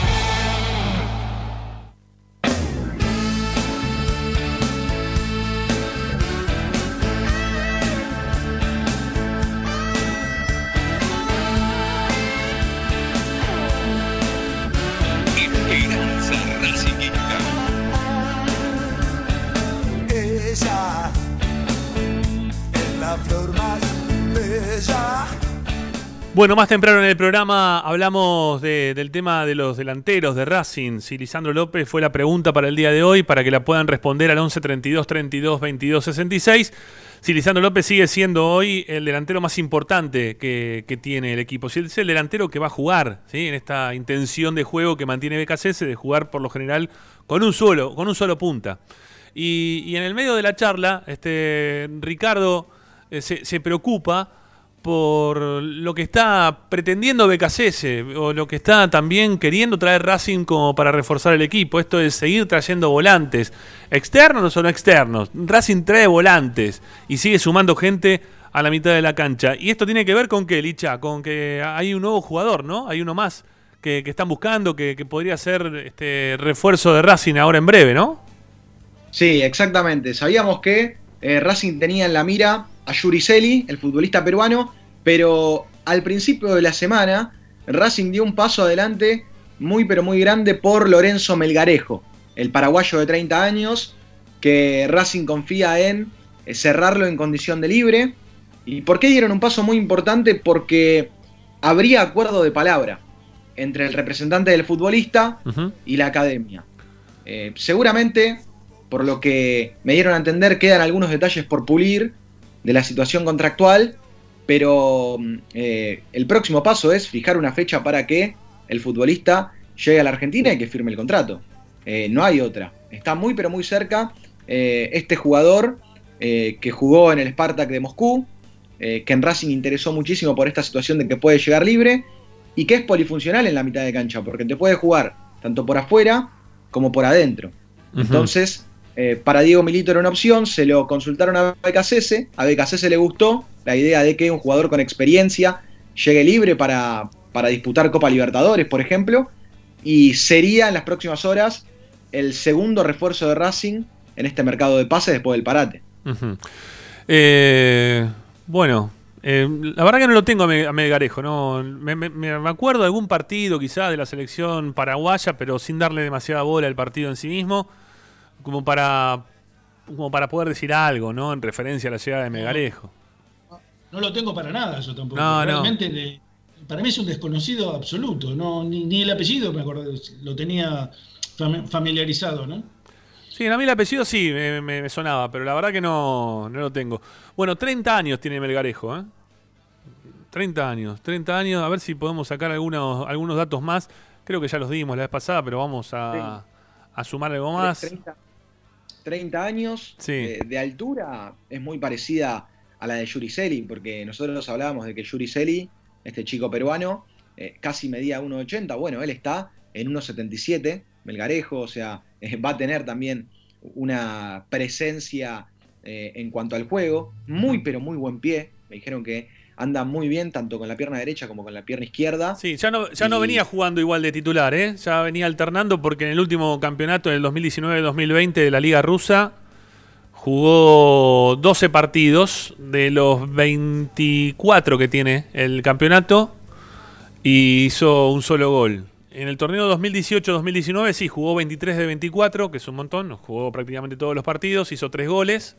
Bueno, más temprano en el programa hablamos de- del tema de los delanteros de Racing. Si Lisandro López fue la pregunta para el día de hoy, para que la puedan responder al 11 32 32 22 66. Si Lisandro López sigue siendo hoy el delantero más importante que, tiene el equipo. Si es el delantero que va a jugar, ¿sí? en esta intención de juego que mantiene BKCS de jugar por lo general con un solo, con un solo punta. Y, en el medio de la charla, este, Ricardo eh, se preocupa por lo que está pretendiendo BKCS o lo que está también queriendo traer Racing como para reforzar el equipo. Esto es seguir trayendo volantes, externos o no externos. Racing trae volantes y sigue sumando gente a la mitad de la cancha. Y esto tiene que ver con que, Licha, con que hay un nuevo jugador, ¿no? Hay uno más que, están buscando, que, que podría ser este refuerzo de Racing ahora en breve, ¿no? Sí, exactamente. Sabíamos que eh, Racing tenía en la mira a Yuricelli, el futbolista peruano, pero al principio de la semana Racing dio un paso adelante muy pero muy grande por Lorenzo Melgarejo, el paraguayo de 30 años, que Racing confía en eh, cerrarlo en condición de libre. ¿Y por qué dieron un paso muy importante? Porque habría acuerdo de palabra entre el representante del futbolista y la academia. Eh, seguramente, por lo que me dieron a entender, quedan algunos detalles por pulir de la situación contractual, pero mm, eh, el próximo paso es fijar una fecha para que el futbolista llegue a la Argentina y que firme el contrato. Eh, no hay otra. Está muy, pero muy cerca eh, este jugador que jugó en el Spartak de Moscú, que en Racing interesó muchísimo por esta situación de que puede llegar libre y que es polifuncional en la mitad de cancha, porque te puede jugar tanto por afuera como por adentro. Entonces, eh, para Diego Milito era una opción, se lo consultaron a BKCS, a BKCS le gustó la idea de que un jugador con experiencia llegue libre para, para disputar Copa Libertadores, por ejemplo, y sería en las próximas horas el segundo refuerzo de Racing en este mercado de pases después del parate. Eh, bueno, eh, la verdad que no lo tengo a, Me- a Melgarejo, ¿no? Me, me- me acuerdo de algún partido quizás de la selección paraguaya, pero sin darle demasiada bola al partido en sí mismo, como para, como para poder decir algo, ¿no? En referencia a la llegada de Melgarejo. No lo tengo para nada yo tampoco. No, no. Realmente le- para mí es un desconocido absoluto. No, ni, ni el apellido me acuerdo, lo tenía fami- familiarizado, ¿no? Sí, a mí el apellido sí me, me- me sonaba, pero la verdad que no, no lo tengo. Bueno, 30 años tiene Melgarejo, ¿eh? 30 años, 30 años, a ver si podemos sacar algunos, algunos datos más. Creo que ya los dimos la vez pasada, pero vamos a, a sumar algo más. 30, 30 años Sí. de, de altura es muy parecida a la de Yuricelli, porque nosotros hablábamos de que Yuricelli, este chico peruano, eh, casi medía 1,80. Bueno, él está en 1,77, Melgarejo, o sea, eh, va a tener también una presencia eh, en cuanto al juego. Muy, pero muy buen pie. Me dijeron que anda muy bien, tanto con la pierna derecha como con la pierna izquierda. Sí, ya no, ya no venía jugando igual de titular, ¿eh? Ya venía alternando porque en el último campeonato del 2019-2020 de la Liga Rusa jugó 12 partidos de los 24 que tiene el campeonato y hizo un solo gol. En el torneo 2018-2019 sí jugó 23 de 24, que es un montón, jugó prácticamente todos los partidos, hizo 3 goles.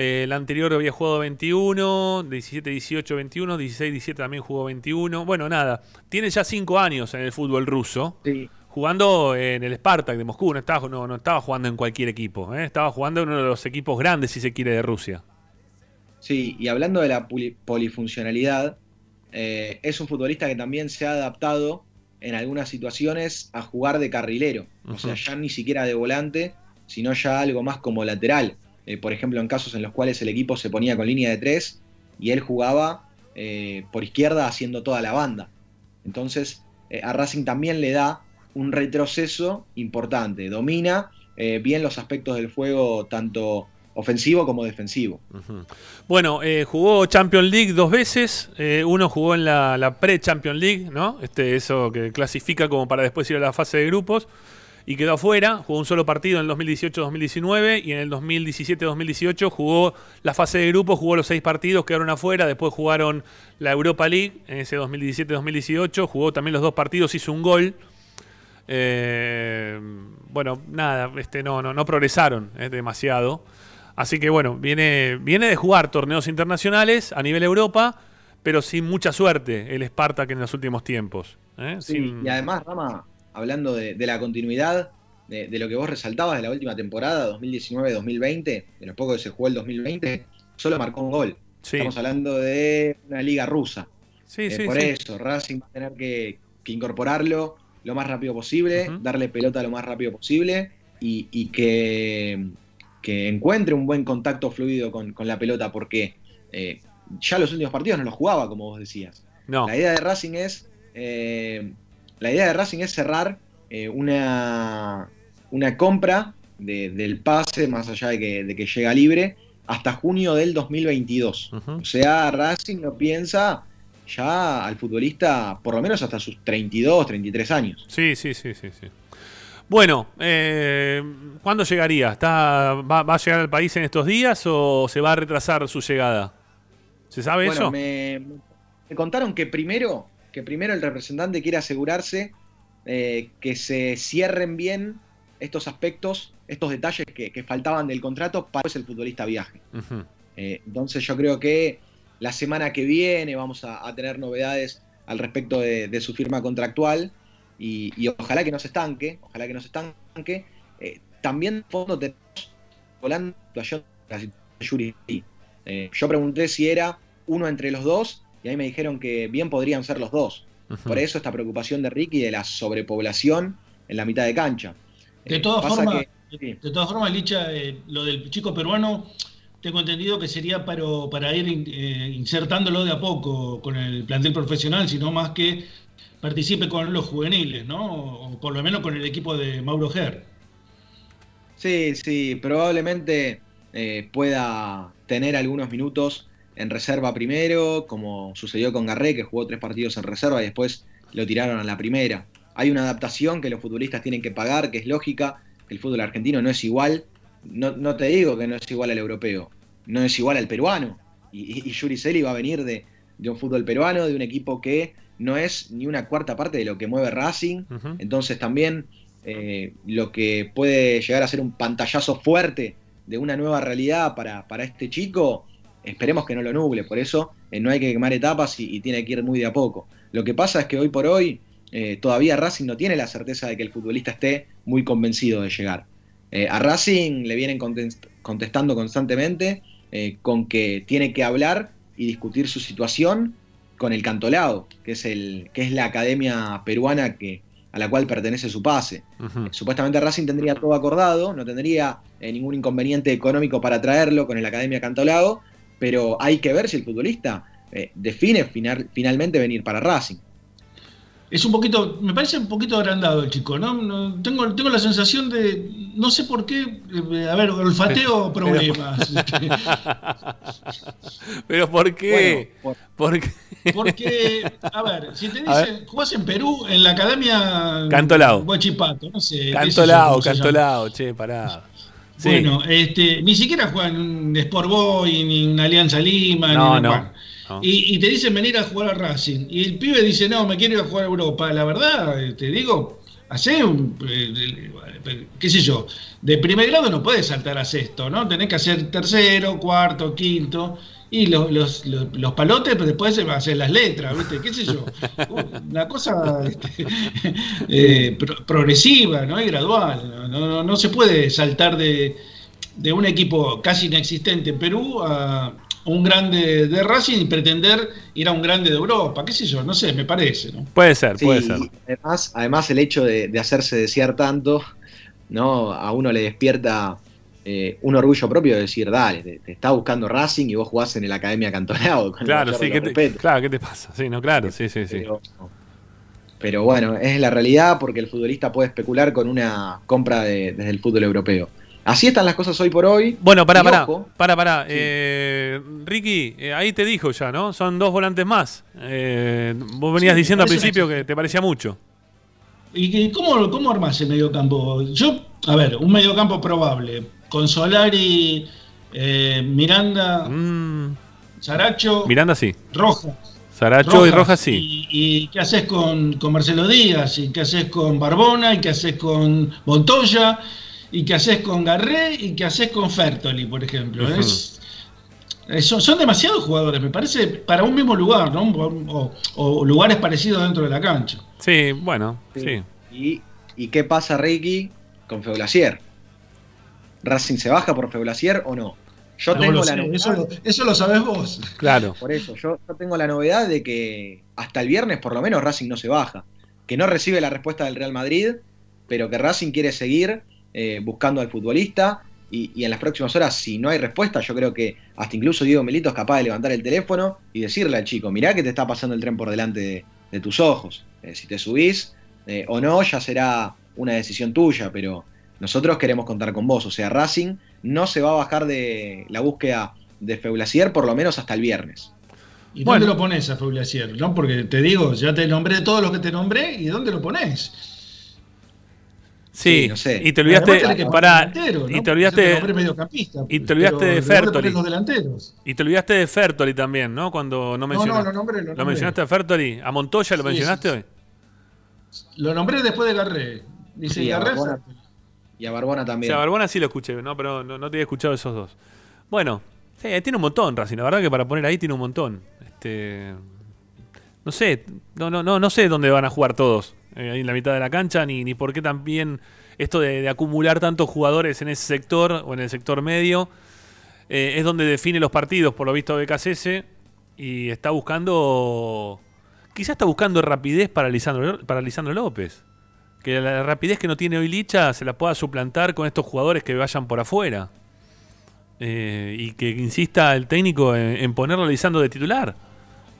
Eh, el anterior había jugado 21, 17, 18, 21, 16, 17 también jugó 21. Bueno, nada, tiene ya 5 años en el fútbol ruso. Sí. jugando en el Spartak de Moscú, no estaba, no, no estaba jugando en cualquier equipo, ¿eh? estaba jugando en uno de los equipos grandes, si se quiere, de Rusia. Sí, y hablando de la poli- polifuncionalidad, eh, es un futbolista que también se ha adaptado en algunas situaciones a jugar de carrilero. O sea, ya ni siquiera de volante, sino ya algo más como lateral. Eh, por ejemplo, en casos en los cuales el equipo se ponía con línea de tres y él jugaba eh, por izquierda haciendo toda la banda. Entonces, eh, a Racing también le da un retroceso importante. Domina bien los aspectos del juego, tanto ofensivo como defensivo. Bueno, jugó Champions League dos veces. uno jugó en la, la pre-Champions League, ¿no? Este, eso que clasifica como para después ir a la fase de grupos. Y quedó afuera. Jugó un solo partido en el 2018-2019. Y en el 2017-2018 jugó la fase de grupos. Jugó los seis partidos, quedaron afuera. Después jugaron la Europa League en ese 2017-2018. Jugó también los dos partidos, hizo un gol. Eh, bueno, nada, este, no, no, no progresaron eh, demasiado. Así que bueno, viene, viene de jugar torneos internacionales a nivel Europa, pero sin mucha suerte el Spartak en los últimos tiempos. ¿eh? Sí, Sin- y además, Rama, hablando de, de la continuidad, de, de lo que vos resaltabas de la última temporada, 2019-2020, de lo poco que se jugó el 2020, solo marcó un gol. Sí. Estamos hablando de una liga rusa. Sí, Eh, sí, por eso, Racing va a tener que, que incorporarlo lo más rápido posible, darle pelota lo más rápido posible y, y que, que encuentre un buen contacto fluido con, con la pelota, porque eh, ya los últimos partidos no los jugaba, como vos decías. No. La idea de Racing es. eh, la idea de Racing es cerrar eh, una, una compra de- del pase, más allá de que, de que llega libre, hasta junio del 2022. O sea, Racing no piensa ya al futbolista por lo menos hasta sus 32, 33 años. Sí, sí, sí, sí, sí. Bueno, eh, ¿cuándo llegaría? ¿Está, va, va a llegar al país en estos días o se va a retrasar su llegada? ¿Se sabe Bueno, eso? Me, me contaron que primero, que primero el representante quiere asegurarse eh, que se cierren bien estos aspectos, estos detalles que, que faltaban del contrato para que el futbolista viaje. Eh, entonces yo creo que la semana que viene vamos a, a tener novedades al respecto de, de su firma contractual y, y ojalá que no se estanque, ojalá que no se estanque. Eh, también de fondo tenemos volando la situación de la situación de Yuri. Yo pregunté si era uno entre los dos y ahí me dijeron que bien podrían ser los dos. Por eso esta preocupación de Ricky de la sobrepoblación en la mitad de cancha. De Eh, todas formas, que- de todas formas, Licha, eh, lo del chico peruano, tengo entendido que sería para, para ir in- eh, insertándolo de a poco con el plantel profesional, sino más que participe con los juveniles, ¿no? O por lo menos con el equipo de Mauro Ger. Sí, sí, probablemente eh, pueda tener algunos minutos en reserva primero, como sucedió con Garré, que jugó tres partidos en reserva y después lo tiraron a la primera. Hay una adaptación que los futbolistas tienen que pagar, que es lógica, el fútbol argentino no es igual, no, no te digo que no es igual al europeo, no es igual al peruano. Y, y, y Yuri Celi va a venir de, de un fútbol peruano, de un equipo que no es ni una cuarta parte de lo que mueve Racing. Entonces también eh, lo que puede llegar a ser un pantallazo fuerte de una nueva realidad para, para este chico, esperemos que no lo nuble. Por eso eh, no hay que quemar etapas y, y tiene que ir muy de a poco. Lo que pasa es que hoy por hoy eh, todavía Racing no tiene la certeza de que el futbolista esté muy convencido de llegar. Eh, a Racing le vienen contest- contestando constantemente con que tiene que hablar y discutir su situación con el Cantolao, que es, el, que es la academia peruana que, a la cual pertenece su pase. Supuestamente Racing tendría todo acordado, no tendría eh, ningún inconveniente económico para traerlo con el Academia Cantolao, pero hay que ver si el futbolista eh, define final- finalmente venir para Racing. Es un poquito, me parece un poquito agrandado el chico, ¿no? No- tengo, tengo la sensación de, no sé por qué, eh, a ver, olfateo Pero- problemas. Pero ¿por qué? ¿Por qué? Porque, a ver, si te dicen, jugás en Perú, en la academia Cantolao. Guachipato, no sé. Cantolao. Cantolao, che, pará. Sí. Bueno, este, ni siquiera juegan un Sport Boy, ni en Alianza Lima, No, ni no. Y, y te dicen venir a jugar a Racing. Y el pibe dice, no, me quiero ir a jugar a Europa. La verdad, eh, te digo, hace un, eh, eh, qué sé yo, de primer grado no puedes saltar a sexto, ¿no? Tenés que hacer tercero, cuarto, quinto. Y los, los, los, los palotes pues, después se hacen las letras, ¿viste? ¿Qué sé yo? Una cosa este, eh, pro- progresiva, ¿no? Y gradual. ¿no? No, no- no se puede saltar de, de un equipo casi inexistente en Perú a un grande de Racing y pretender ir a un grande de Europa. ¿Qué sé yo? No sé, me parece, ¿no? Puede ser, Sí, puede ser. Además, además el hecho de, de hacerse desear tanto, ¿no? A uno le despierta eh, un orgullo propio de decir, dale, te, te está buscando Racing y vos jugás en la Academia Cantonado. Claro, sí, de ¿qué los te, claro, ¿qué te pasa? Sí, no, claro, sí, sí, sí. Pero, pero bueno, es la realidad porque el futbolista puede especular con una compra de- desde el fútbol europeo. Así están las cosas hoy por hoy. Bueno, pará, pará, pará, pará. Eh, Ricky, eh, ahí te dijo ya, ¿no? Son dos volantes más. Eh, vos venías Sí, diciendo al principio que te parecía mucho. ¿Y que- cómo, cómo armás el mediocampo? Yo, a ver, un mediocampo probable. Con Solari, eh, Miranda, Saracho, Miranda sí. Rojas. Saracho y Rojas sí. ¿Y, y qué haces con, con Marcelo Díaz? ¿Y qué haces con Barbona? ¿Y qué haces con Montoya? ¿Y qué haces con Garré? ¿Y qué haces con Fertoli, por ejemplo? Es- eh, son, demasiados jugadores, me parece, para un mismo lugar, ¿no? O, o lugares parecidos dentro de la cancha. Sí, bueno, sí. ¿Y, ¿Y qué pasa, Ricky, con Feulasier? ¿Racing se baja por Feulasier o no? Yo No tengo lo la sé, novedad. eso, lo, eso lo sabés vos. Claro. Por eso, yo, yo tengo la novedad de que hasta el viernes por lo menos Racing no se baja. Que no recibe la respuesta del Real Madrid, pero que Racing quiere seguir eh, buscando al futbolista. Y, y en las próximas horas, si no hay respuesta, yo creo que hasta incluso Diego Melito es capaz de levantar el teléfono y decirle al chico, mirá que te está pasando el tren por delante de, de tus ojos. Eh, si te subís eh, o no, ya será una decisión tuya, pero nosotros queremos contar con vos. O sea, Racing no se va a bajar de la búsqueda de Feulasier por lo menos hasta el viernes. ¿Y dónde lo pones a Feulasier? ¿no? Porque te digo, ya te nombré todos los que te nombré, ¿y dónde lo pones? Sí, Sí, no sé. y te olvidaste, que delantero, ¿no? y te olvidaste, te mediocampista, y te olvidaste pero de ¿de dónde Fertoli. Y te olvidaste de Fertoli también, ¿no? Cuando no no, mencionaste. lo nombré, lo nombré. mencionaste a Fertoli? ¿A Montoya lo Sí, mencionaste sí, hoy? Lo nombré después de Garré. Dice Garré. Barbona, y a Barbona O también. sea, a Barbona sí lo escuché, ¿no? Pero no, no te había escuchado esos dos. Bueno, sí, tiene un montón, Racing. La verdad que para poner ahí tiene un montón. Este, no sé, no, no, no, no sé dónde van a jugar todos. eh, ahí en la mitad de la cancha, ni, ni por qué también esto de, de acumular tantos jugadores en ese sector o en el sector medio. eh, es donde define los partidos, por lo visto BKCS. Y está buscando. Quizás está buscando rapidez para Lisandro, para Lisandro López. Que la rapidez que no tiene hoy Licha se la pueda suplantar con estos jugadores que vayan por afuera. Eh, y que insista el técnico en, en ponerlo a Lisandro de titular.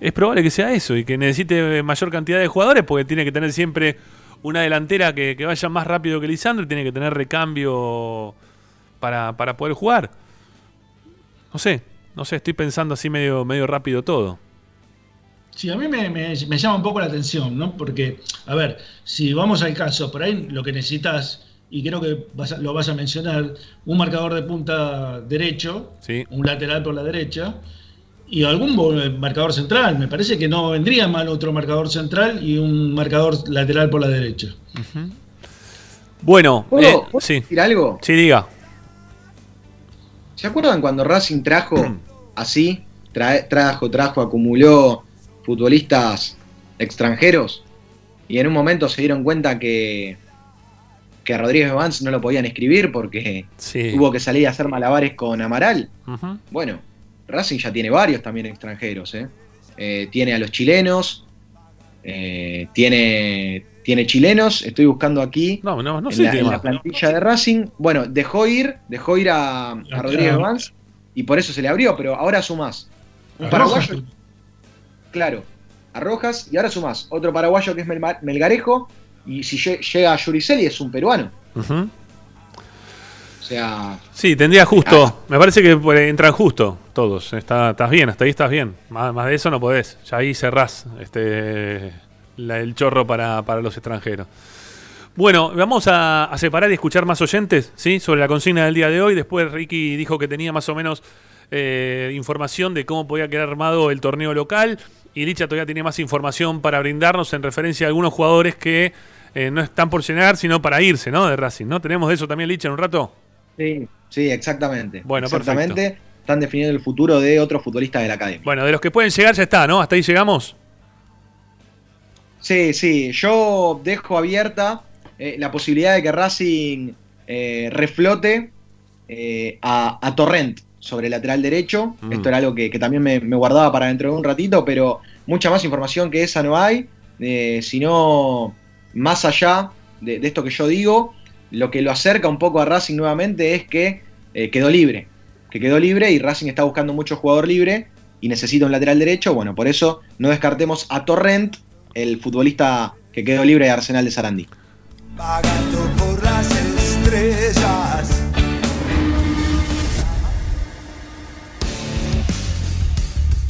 Es probable que sea eso y que necesite mayor cantidad de jugadores porque tiene que tener siempre una delantera que, vaya más rápido que Lisandro y tiene que tener recambio para, para poder jugar. No sé, no sé, estoy pensando así medio, medio rápido todo. Sí, a mí me, me- me llama un poco la atención, ¿no? Porque, a ver, si vamos al caso, por ahí lo que necesitas, y creo que vas a- lo vas a mencionar, un marcador de punta derecho, Sí. un lateral por la derecha, y algún marcador central. Me parece que no vendría mal otro marcador central y un marcador lateral por la derecha. Bueno, ¿Puedo, eh, puedo sí. decir algo? Sí, diga. ¿Se acuerdan cuando Racing trajo así? Trae- trajo, trajo, acumuló futbolistas extranjeros y en un momento se dieron cuenta que, que a Rodríguez Vance no lo podían escribir porque Sí. tuvo que salir a hacer malabares con Amaral. Bueno, Racing ya tiene varios también extranjeros. ¿eh? Eh, tiene a los chilenos, eh, tiene, tiene chilenos, estoy buscando aquí No, no, no en, la, en plantilla de Racing. Bueno, dejó ir, dejó ir a, a Rodríguez. Vance y por eso se le abrió, pero ahora sumás. Un paraguayo. Claro, a Rojas y ahora sumás otro paraguayo que es Melgarejo y si lle- llega a Yuriceli es un peruano. O sea, Sí, tendría justo. Me parece que entran justo todos. Está, estás bien, hasta ahí estás bien. Más, más de eso no podés. Ya ahí cerrás este, la- el chorro para, para los extranjeros. Bueno, vamos a, a separar y escuchar más oyentes ¿sí? sobre la consigna del día de hoy. Después Ricky dijo que tenía más o menos eh, información de cómo podía quedar armado el torneo local. Y Licha todavía tiene más información para brindarnos en referencia a algunos jugadores que eh, no están por llegar, sino para irse, ¿no? De Racing, ¿no? ¿Tenemos de eso también, Licha, en un rato? sí, sí, exactamente. Bueno, exactamente. están definiendo el futuro de otros futbolistas de la academia. Bueno, de los que pueden llegar ya está, ¿no? Hasta ahí llegamos. Sí, sí, yo dejo abierta eh, la posibilidad de que Racing eh, reflote eh, a, a Torrent sobre el lateral derecho. Mm. Esto era algo que, que también me, me guardaba para dentro de un ratito, pero mucha más información que esa no hay, eh, sino más allá de, esto que yo digo, lo que lo acerca un poco a Racing nuevamente es que eh, quedó libre, que quedó libre y Racing está buscando mucho jugador libre y necesita un lateral derecho, bueno, por eso no descartemos a Torrent, el futbolista que quedó libre de Arsenal de Sarandí. Vagando por las estrellas.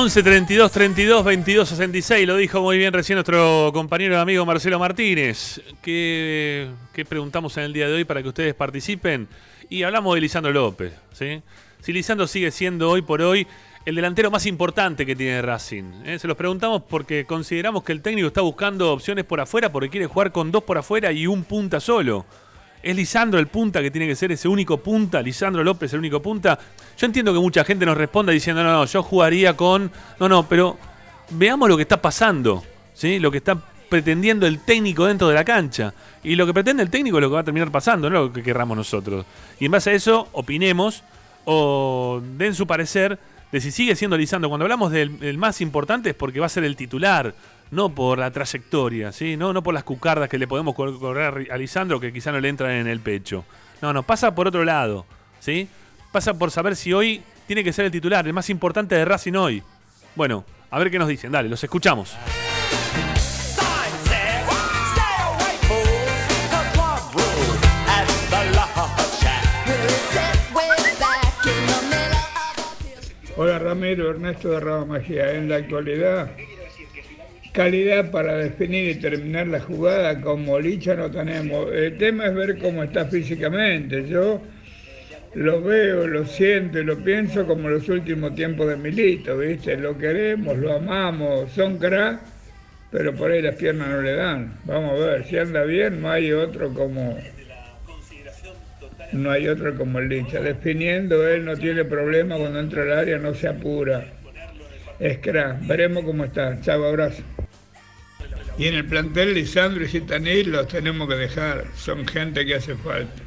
11 32 32 22 66, lo dijo muy bien recién nuestro compañero y amigo Marcelo Martínez. ¿Qué, qué preguntamos en el día de hoy para que ustedes participen? Y hablamos de Lisandro López. ¿sí? Si Lisandro sigue siendo hoy por hoy el delantero más importante que tiene Racing. ¿eh? Se los preguntamos porque consideramos que el técnico está buscando opciones por afuera porque quiere jugar con dos por afuera y un punta solo. ¿Es Lisandro el punta que tiene que ser ese único punta? ¿Lisandro López el único punta? Yo entiendo que mucha gente nos responda diciendo, no, no, yo jugaría con... No, no, pero veamos lo que está pasando, ¿sí? Lo que está pretendiendo el técnico dentro de la cancha. Y lo que pretende el técnico es lo que va a terminar pasando, no lo que querramos nosotros. Y en base a eso, opinemos o den su parecer de si sigue siendo Lisandro. Cuando hablamos del el más importante es porque va a ser el titular, no por la trayectoria, ¿sí? no, no por las cucardas que le podemos cor- correr a Lisandro que quizá no le entran en el pecho. No, no, pasa por otro lado. ¿sí? Pasa por saber si hoy tiene que ser el titular, el más importante de Racing hoy. Bueno, a ver qué nos dicen. Dale, los escuchamos. Hola Ramiro, Ernesto de Rama Magia. En la actualidad, calidad para definir y terminar la jugada como Licha no tenemos. El tema es ver cómo está físicamente. Yo lo veo, lo siento y lo pienso como los últimos tiempos de Milito, ¿viste? Lo queremos, lo amamos, son crack, pero por ahí las piernas no le dan. Vamos a ver, si anda bien, no hay otro como no hay otro como el Licha. Definiendo, él no tiene problema cuando entra al área, no se apura. Es crack. Veremos cómo está. Chao, abrazo. Y en el plantel, Lisandro y Citanil los tenemos que dejar. Son gente que hace falta.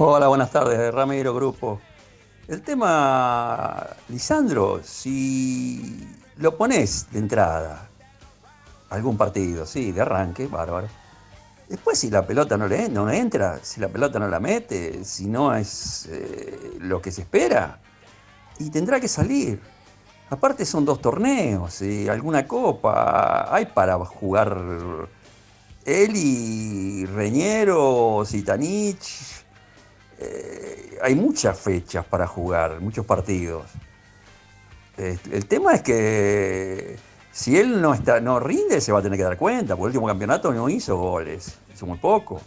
Hola, buenas tardes, Ramiro Grupo. El tema, Lisandro, si lo pones de entrada, algún partido, sí, de arranque, bárbaro. Después si la pelota no le no entra, si la pelota no la mete, si no es eh, lo que se espera, y tendrá que salir. Aparte son dos torneos, alguna copa, hay para jugar él y Reñero, Zitanich, eh, hay muchas fechas para jugar, muchos partidos. El tema es que si él no, está, no rinde, se va a tener que dar cuenta, porque el último campeonato no hizo goles, hizo muy poco.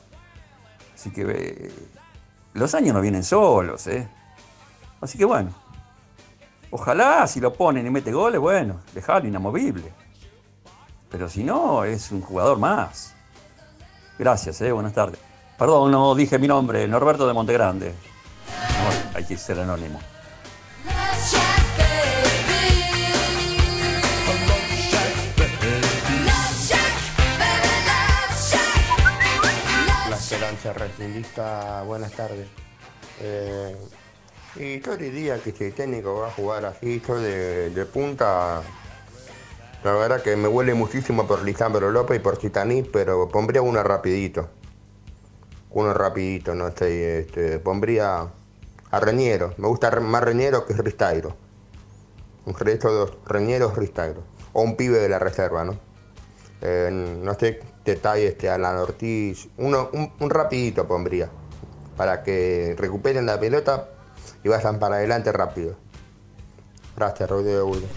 Así que eh, los años no vienen solos, ¿eh? Así que bueno, ojalá si lo ponen y mete goles, bueno, dejarlo inamovible. Pero si no, es un jugador más. Gracias, ¿eh? buenas tardes. Perdón, no dije mi nombre, Norberto de Montegrande. No, hay que ser anónimo. Buenas tardes. Eh, y yo diría que si el técnico va a jugar así, yo de, punta, la verdad que me huele muchísimo por Lisandro López y por Citaní, pero pondría uno rapidito. Uno rapidito, no sé, este, pondría a Reñero. Me gusta más Reñero que Ristairo. un registro de Reñero Ristagro, o un pibe de la reserva, ¿no? Eh, no sé detalles de Alan Ortiz, uno, un, un rapidito pondría, para que recuperen la pelota y vayan para adelante rápido. Gracias, Rodrigo Bullo.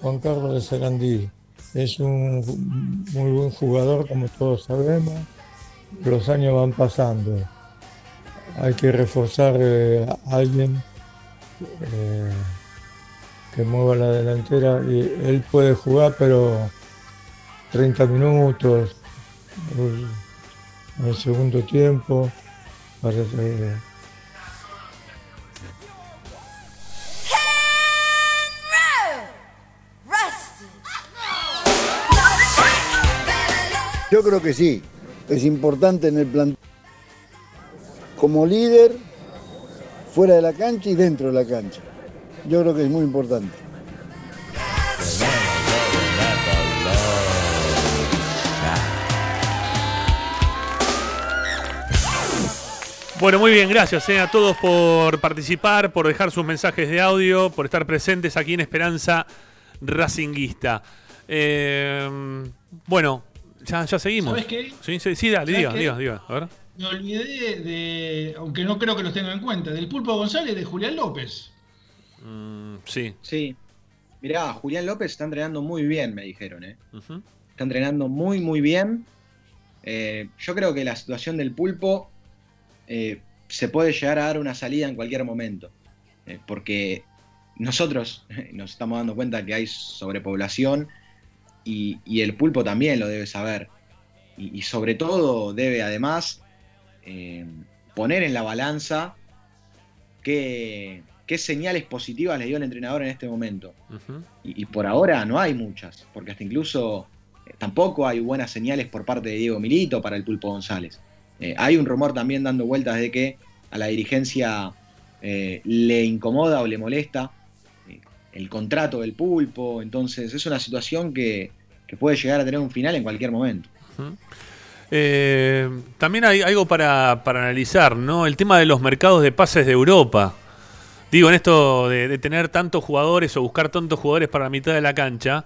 Juan Carlos de Sarandí es un muy buen jugador, como todos sabemos. Los años van pasando. Hay que reforzar eh, a alguien eh, que mueva la delantera. Y él puede jugar, pero 30 minutos en el segundo tiempo. Parece que Yo creo que sí, es importante en el plan como líder, fuera de la cancha y dentro de la cancha. Yo creo que es muy importante. Bueno, muy bien, gracias eh, a todos por participar, por dejar sus mensajes de audio, por estar presentes aquí en Esperanza Racinguista. Eh, bueno, ya, ya seguimos. ¿Sabes qué? Sí, sí, sí, dale, ¿Sabes diga, qué? diga, diga. A ver. Me olvidé de, aunque no creo que los tengan en cuenta, del Pulpo González de Julián López. Mm, sí. Sí. Mirá, Julián López está entrenando muy bien, me dijeron, ¿eh? Está entrenando muy, muy bien. Eh, yo creo que la situación del pulpo eh, se puede llegar a dar una salida en cualquier momento. Eh, porque nosotros nos estamos dando cuenta que hay sobrepoblación y, y el pulpo también lo debe saber. Y, y sobre todo debe además eh, poner en la balanza qué, qué señales positivas le dio el entrenador en este momento. Y, y por ahora no hay muchas, porque hasta incluso eh, tampoco hay buenas señales por parte de Diego Milito para el Pulpo González. Eh, hay un rumor también dando vueltas de que a la dirigencia le incomoda o le molesta el contrato del Pulpo, entonces es una situación que, que puede llegar a tener un final en cualquier momento. Eh, también hay algo para, para analizar, ¿no? El tema de los mercados de pases de Europa. Digo, en esto de, tener tantos jugadores o buscar tantos jugadores para la mitad de la cancha,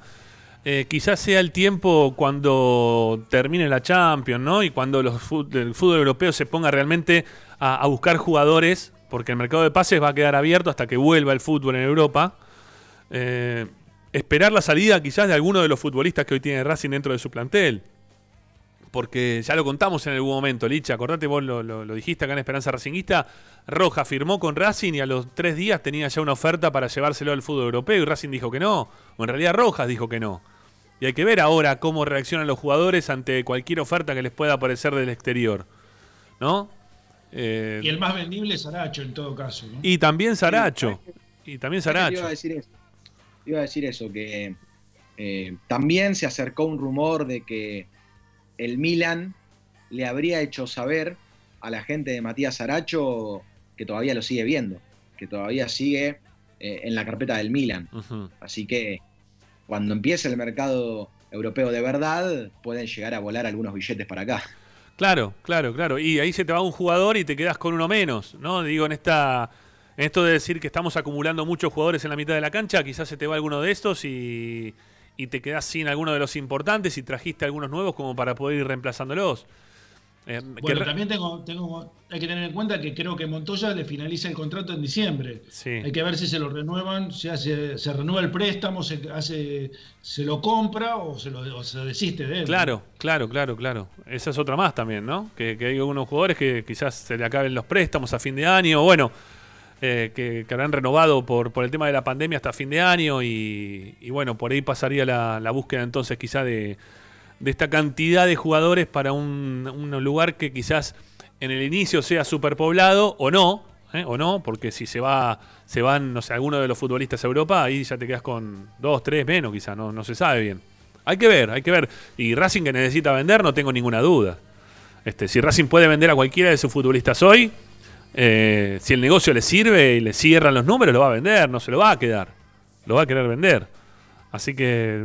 eh, quizás sea el tiempo cuando termine la Champions, ¿no? Y cuando el fútbol europeo se ponga realmente a, a buscar jugadores, porque el mercado de pases va a quedar abierto hasta que vuelva el fútbol en Europa. Eh, esperar la salida quizás de alguno de los futbolistas que hoy tiene Racing dentro de su plantel. Porque ya lo contamos en algún momento, Licha, acordate vos lo, lo- lo dijiste acá en Esperanza Racinguista, Roja firmó con Racing y a los tres días tenía ya una oferta para llevárselo al fútbol europeo y Racing dijo que no, o en realidad Rojas dijo que no. Y hay que ver ahora cómo reaccionan los jugadores ante cualquier oferta que les pueda aparecer del exterior. ¿No? Eh, Y el más vendible es Aracho en todo caso. ¿no? y también Saracho. Y también ¿Sabes qué te Saracho. Iba a decir eso, iba a decir eso que eh, también se acercó un rumor de que el Milan le habría hecho saber a la gente de Matías Aracho que todavía lo sigue viendo, que todavía sigue eh, en la carpeta del Milan. Así que cuando empiece el mercado europeo de verdad, pueden llegar a volar algunos billetes para acá. Claro, claro, claro. Y ahí se te va un jugador y te quedas con uno menos, ¿no? Digo, en esta. En esto de decir que estamos acumulando muchos jugadores en la mitad de la cancha, quizás se te va alguno de estos y, y te quedas sin alguno de los importantes y trajiste algunos nuevos como para poder ir reemplazándolos. Eh, Bueno, también tengo, tengo, hay que tener en cuenta que creo que Montoya le finaliza el contrato en diciembre. Sí. Hay que ver si se lo renuevan, si hace- se renueva el préstamo, se, hace, se lo compra o se, lo, o se desiste de él. Claro, claro, claro, claro. Esa es otra más también, ¿no? Que, que hay algunos jugadores que quizás se le acaben los préstamos a fin de año, o bueno, eh, que, habrán renovado por, el tema de la pandemia hasta fin de año y, bueno, por ahí pasaría la, búsqueda entonces quizá de, esta cantidad de jugadores para un, un lugar que quizás en el inicio sea superpoblado o no, ¿eh? o no, porque si se va se van, no sé, alguno de los futbolistas a Europa, ahí ya te quedas con dos, tres menos quizá, no, no se sabe bien. Hay que ver, hay que ver. Y Racing que necesita vender, no tengo ninguna duda. Este, si Racing puede vender a cualquiera de sus futbolistas hoy, eh, si el negocio le sirve y le cierran los números, lo va a vender, no se lo va a quedar. Lo va a querer vender. Así que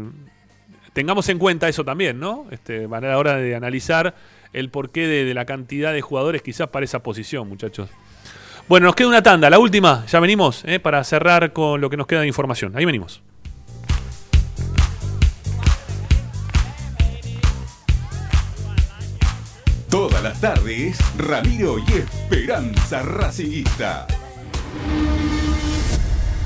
tengamos en cuenta eso también, ¿no? Este, a la hora de analizar el porqué de, de la cantidad de jugadores quizás para esa posición, muchachos. Bueno, nos queda una tanda, la última, ya venimos, ¿eh? para cerrar con lo que nos queda de información. Ahí venimos. Tardes, Ramiro y Esperanza Racingista.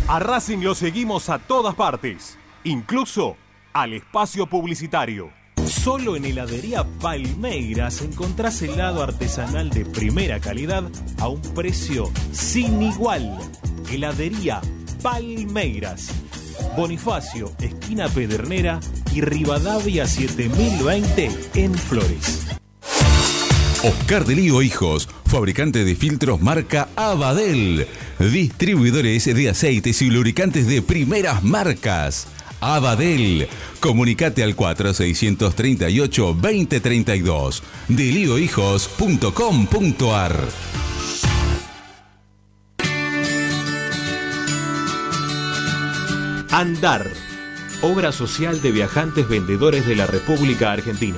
A Racing lo seguimos a todas partes, incluso al espacio publicitario. Solo en heladería Palmeiras encontrás helado artesanal de primera calidad a un precio sin igual. Heladería Palmeiras. Bonifacio, esquina Pedernera y Rivadavia 7020 en Flores. Oscar de Lío Hijos, fabricante de filtros marca Abadel. Distribuidores de aceites y lubricantes de primeras marcas. Abadel. Comunicate al 4638-2032. deliohijos.com.ar Andar. Obra social de viajantes vendedores de la República Argentina.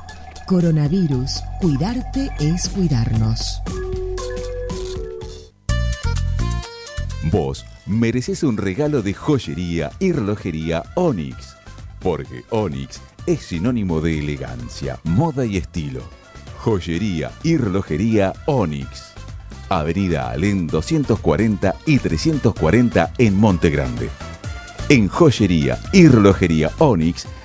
Coronavirus. Cuidarte es cuidarnos. Vos mereces un regalo de joyería y relojería Onyx, porque Onyx es sinónimo de elegancia, moda y estilo. Joyería y relojería Onyx. Avenida Alén 240 y 340 en Monte Grande. En joyería y relojería Onyx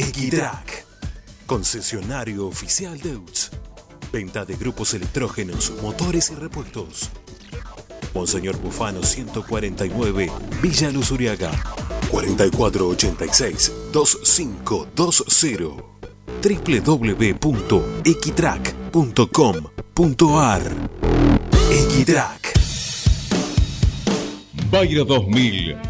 Equitrack, concesionario oficial Deutz. Venta de grupos electrógenos, motores y repuestos. Monseñor Bufano 149, Villa Luz Uriaga. 4486-2520. www.equitrack.com.ar Equitrack. Bayro 2000.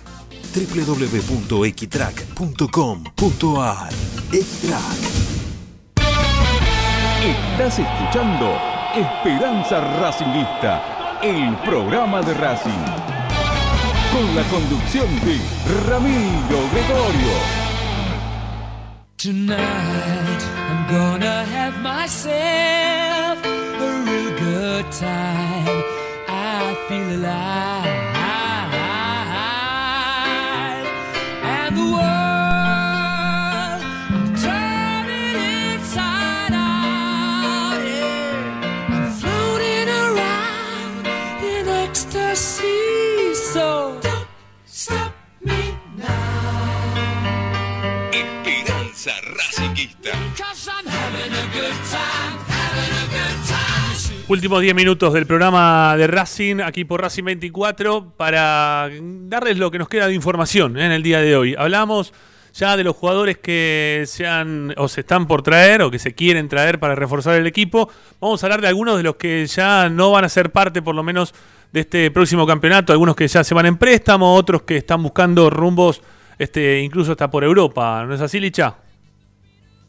www.equitrack.com.ar Equitrack Estás escuchando Esperanza Racingista, el programa de Racing. Con la conducción de Ramiro Gregorio. Tonight I'm gonna have myself a real good time. I feel alive. Últimos 10 minutos del programa de Racing, aquí por Racing 24, para darles lo que nos queda de información ¿eh? en el día de hoy. Hablamos ya de los jugadores que se han o se están por traer o que se quieren traer para reforzar el equipo. Vamos a hablar de algunos de los que ya no van a ser parte, por lo menos, de este próximo campeonato. Algunos que ya se van en préstamo, otros que están buscando rumbos, este, incluso hasta por Europa. ¿No es así, Licha?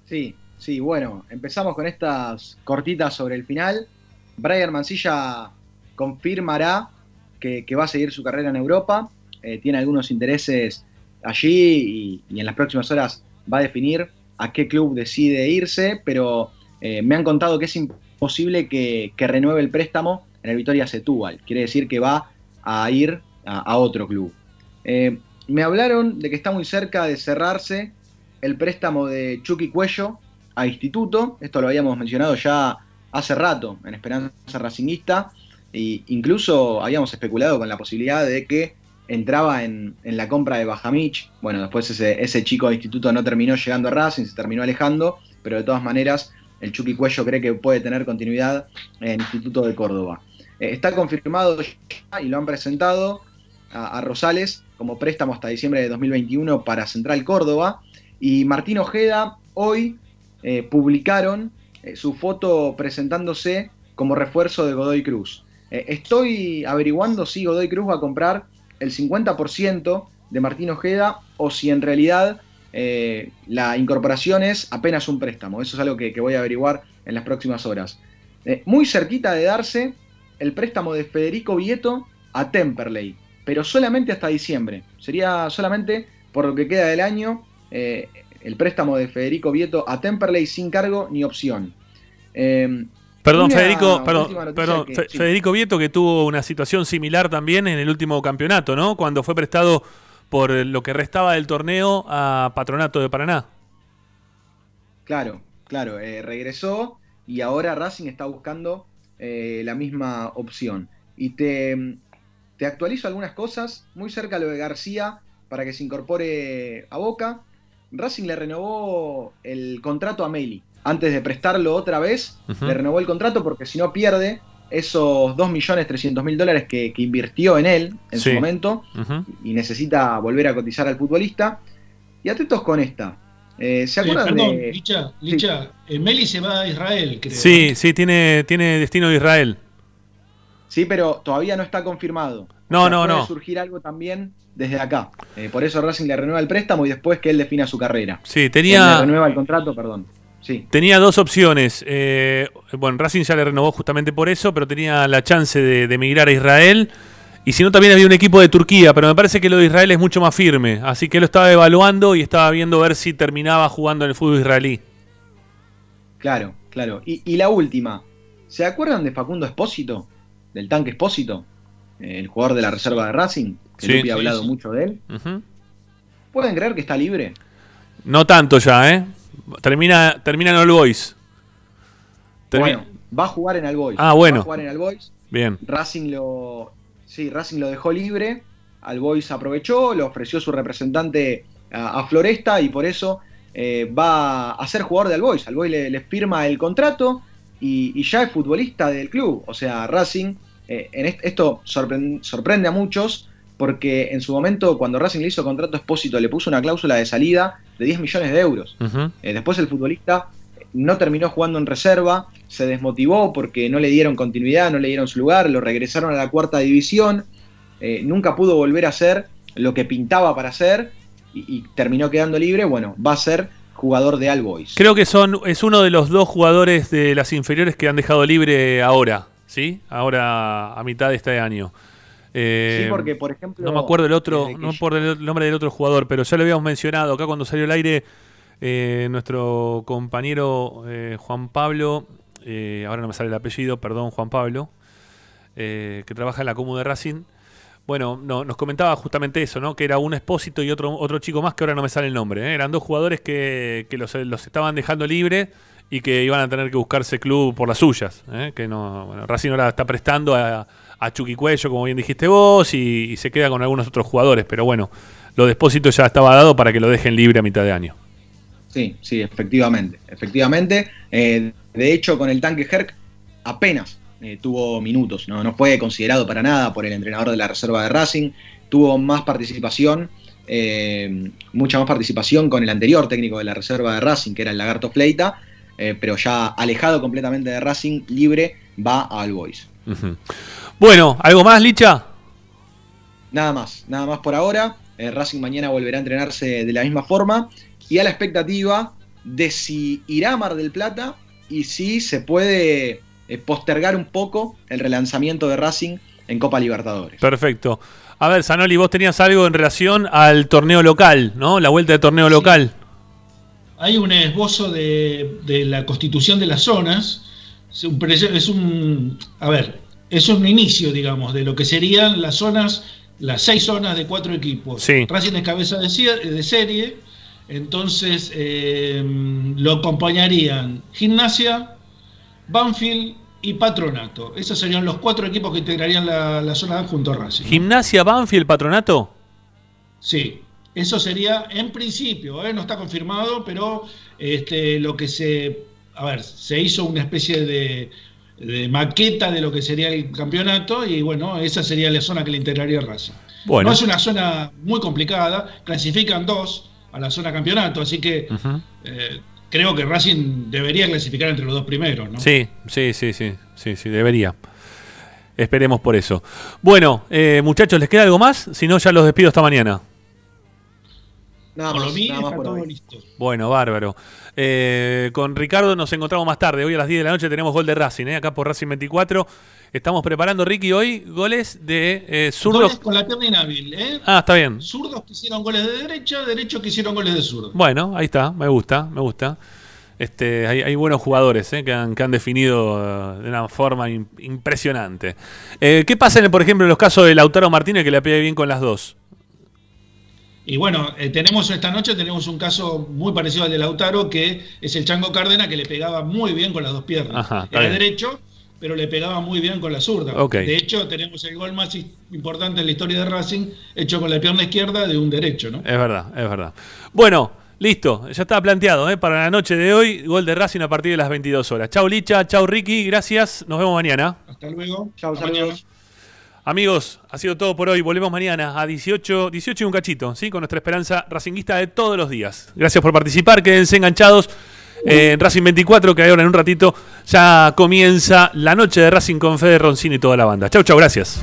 Sí, sí, bueno, empezamos con estas cortitas sobre el final. Brian Mancilla confirmará que, va a seguir su carrera en Europa. Eh, tiene algunos intereses allí y, en las próximas horas va a definir a qué club decide irse, pero eh, me han contado que es imposible que, renueve el préstamo en el Vitoria Setúbal. Quiere decir que va a ir a, a otro club. Eh, me hablaron de que está muy cerca de cerrarse el préstamo de Chucky Cuello a Instituto. Esto lo habíamos mencionado ya hace rato en Esperanza Racinguista. E incluso habíamos especulado con la posibilidad de que entraba en, en la compra de Bajamich. Bueno, después ese, ese chico de Instituto no terminó llegando a Racing, se terminó alejando, pero de todas maneras el Chucky Cuello cree que puede tener continuidad en Instituto de Córdoba. Eh, está confirmado ya y lo han presentado a Rosales como préstamo hasta diciembre de 2021 para Central Córdoba. Y Martín Ojeda hoy eh, publicaron eh, su foto presentándose como refuerzo de Godoy Cruz. Eh, estoy averiguando si Godoy Cruz va a comprar el 50% de Martín Ojeda o si en realidad la incorporación es apenas un préstamo. Eso es algo que, voy a averiguar en las próximas horas. Muy cerquita de darse el préstamo de Federico Vieto a Temperley, pero solamente hasta diciembre. Sería solamente por lo que queda del año el préstamo de Federico Vieto a Temperley sin cargo ni opción. Eh, Perdón, Federico, perdón, última noticia perdón, que- Fe- sí. Federico Vieto que tuvo una situación similar también en el último campeonato, ¿no? Cuando fue prestado por lo que restaba del torneo a Patronato de Paraná. Claro, claro, eh, regresó y ahora Racing está buscando eh, la misma opción. Y te, te actualizo algunas cosas, muy cerca lo de García para que se incorpore a Boca. Racing le renovó el contrato a Meli. Antes de prestarlo otra vez, le renovó el contrato porque si no pierde esos 2.300.000 dólares que, que invirtió en él en Sí. su momento y necesita volver a cotizar al futbolista. Y atentos con esta. Eh, ¿Se Eh, acuerdan perdón, de.? Licha, Licha, eh, Meli se va a Israel, creo. Sí, sí, tiene, tiene destino de Israel. Sí, pero todavía no está confirmado. No, O sea, no, puede no. surgir algo también desde acá. Eh, por eso Racing le renueva el préstamo y después que él defina su carrera. Sí, Él tenía, le renueva el contrato, perdón. Sí. tenía dos opciones. Eh, bueno, Racing ya le renovó justamente por eso, pero tenía la chance de, de emigrar a Israel. Y si no, también había un equipo de Turquía, pero me parece que lo de Israel es mucho más firme. Así que él lo estaba evaluando y estaba viendo ver si terminaba jugando en el fútbol israelí. Claro, claro. Y, y la última. ¿Se acuerdan de Facundo Espósito? Del tanque Espósito. El jugador de la reserva de Racing. Que Sí. Lupi ha hablado sí. mucho de él. ¿Pueden creer que está libre? No tanto ya, ¿eh? Termina, termina en All Boys. Bueno, va a jugar en Albois. Ah, bueno. Va a jugar en Albois. Bien. Racing lo. Sí, Racing lo dejó libre. Albois aprovechó, le ofreció su representante a, a Floresta y por eso eh, va a ser jugador de Albois. Albois le, le firma el contrato y, y ya es futbolista del club. O sea, Racing, eh, en est- esto sorpren- sorprende a muchos porque en su momento, cuando Racing le hizo contrato a Espósito, le puso una cláusula de salida de 10 millones de euros. Eh, después el futbolista no terminó jugando en reserva, se desmotivó porque no le dieron continuidad, no le dieron su lugar, lo regresaron a la cuarta división, eh, nunca pudo volver a hacer lo que pintaba para hacer y, y terminó quedando libre. Bueno, va a ser jugador de All Boys. Creo que son es uno de los dos jugadores de las inferiores que han dejado libre ahora, ¿sí? Ahora a mitad de este año. Eh, Sí, porque, por ejemplo, No me acuerdo el otro, no me acuerdo el nombre del otro jugador, pero ya lo habíamos mencionado acá cuando salió al aire. Eh, nuestro compañero eh, Juan Pablo, eh, ahora no me sale el apellido, perdón, Juan Pablo, eh, que trabaja en la Comu de Racing. Bueno, no, nos comentaba justamente eso, ¿no? Que era un expósito y otro, otro chico más que ahora no me sale el nombre. ¿eh? Eran dos jugadores que, que los, los estaban dejando libre y que iban a tener que buscarse club por las suyas. ¿eh? Que no, bueno, Racing ahora está prestando a, a Cuello, como bien dijiste vos, y, se queda con algunos otros jugadores. Pero bueno, lo de expósito ya estaba dado para que lo dejen libre a mitad de año. Sí, sí, efectivamente. Efectivamente. Eh, de hecho, con el tanque Herc apenas eh, tuvo minutos. ¿no? no fue considerado para nada por el entrenador de la reserva de Racing. Tuvo más participación, mucha más participación con el anterior técnico de la reserva de Racing, que era el Lagarto Fleita. Eh, pero ya alejado completamente de Racing, libre, va al Boys. Ujú. Bueno, ¿algo más, Licha? Nada más, nada más por ahora. Eh, Racing mañana volverá a entrenarse de la misma forma y a la expectativa de si irá a Mar del Plata y si se puede eh, postergar un poco el relanzamiento de Racing en Copa Libertadores. Perfecto. A ver, Sanoli, vos tenías algo en relación al torneo local, ¿no? La vuelta de torneo local. Hay un esbozo de, de la constitución de las zonas. Es un, pre- es un- a ver, es un inicio, digamos, de lo que serían las zonas, las seis zonas de cuatro equipos. Sí. Racing es cabeza de, serie, entonces eh, lo acompañarían Gimnasia, Banfield y Patronato. Esos serían los cuatro equipos que integrarían la, la zona A junto a Racing. Gimnasia Banfield Patronato. Sí, eso sería en principio, ¿eh? no está confirmado, pero este, lo que se, a ver, se hizo una especie de, de maqueta de lo que sería el campeonato y bueno, esa sería la zona que le integraría Racing. Bueno. No es una zona muy complicada, clasifican dos a la zona campeonato, así que eh, creo que Racing debería clasificar entre los dos primeros, ¿no? Sí, sí, sí, sí, sí, sí, debería. Esperemos por eso. Bueno, eh, muchachos, ¿les queda algo más? Si no, ya los despido esta mañana. Nada Por lo mío nada más está por todo hoy. listo. Bueno, bárbaro. Eh, con Ricardo nos encontramos más tarde. Hoy a las 10 de la noche tenemos gol de Racing, ¿eh? acá por Racing 24. Estamos preparando, Ricky, hoy goles de eh, Goles zurdos. con la pierna inhábil, ¿eh? Ah, está bien. Zurdos que hicieron goles de derecha, derechos que hicieron goles de zurdo. Bueno, ahí está, me gusta, me gusta. Este, hay, hay buenos jugadores ¿eh? que, han, que han definido de una forma im- impresionante. Eh, ¿Qué pasa, en, por ejemplo, en los casos de Lautaro Martínez que le pega bien con las dos? Y bueno, eh, tenemos esta noche tenemos un caso muy parecido al de Lautaro, que es el Chango Cárdenas, que le pegaba muy bien con las dos piernas. Ajá, Era bien. derecho, pero le pegaba muy bien con la zurda. De hecho, tenemos el gol más importante en la historia de Racing, hecho con la pierna izquierda de un derecho, ¿no? Es verdad, es verdad. Bueno, listo, ya está planteado ¿eh? para la noche de hoy, gol de Racing a partir de las 22 horas. Chau Licha, chau Ricky, gracias, nos vemos mañana. Hasta luego. Chao, Hasta mañana. Amigos, ha sido todo por hoy. Volvemos mañana a 18, 18 y un cachito, ¿sí? Con nuestra esperanza racinguista de todos los días. Gracias por participar, quédense enganchados eh, en Racing 24, que ahora en un ratito ya comienza la noche de Racing con Fede Roncini y toda la banda. Chau, chau, gracias.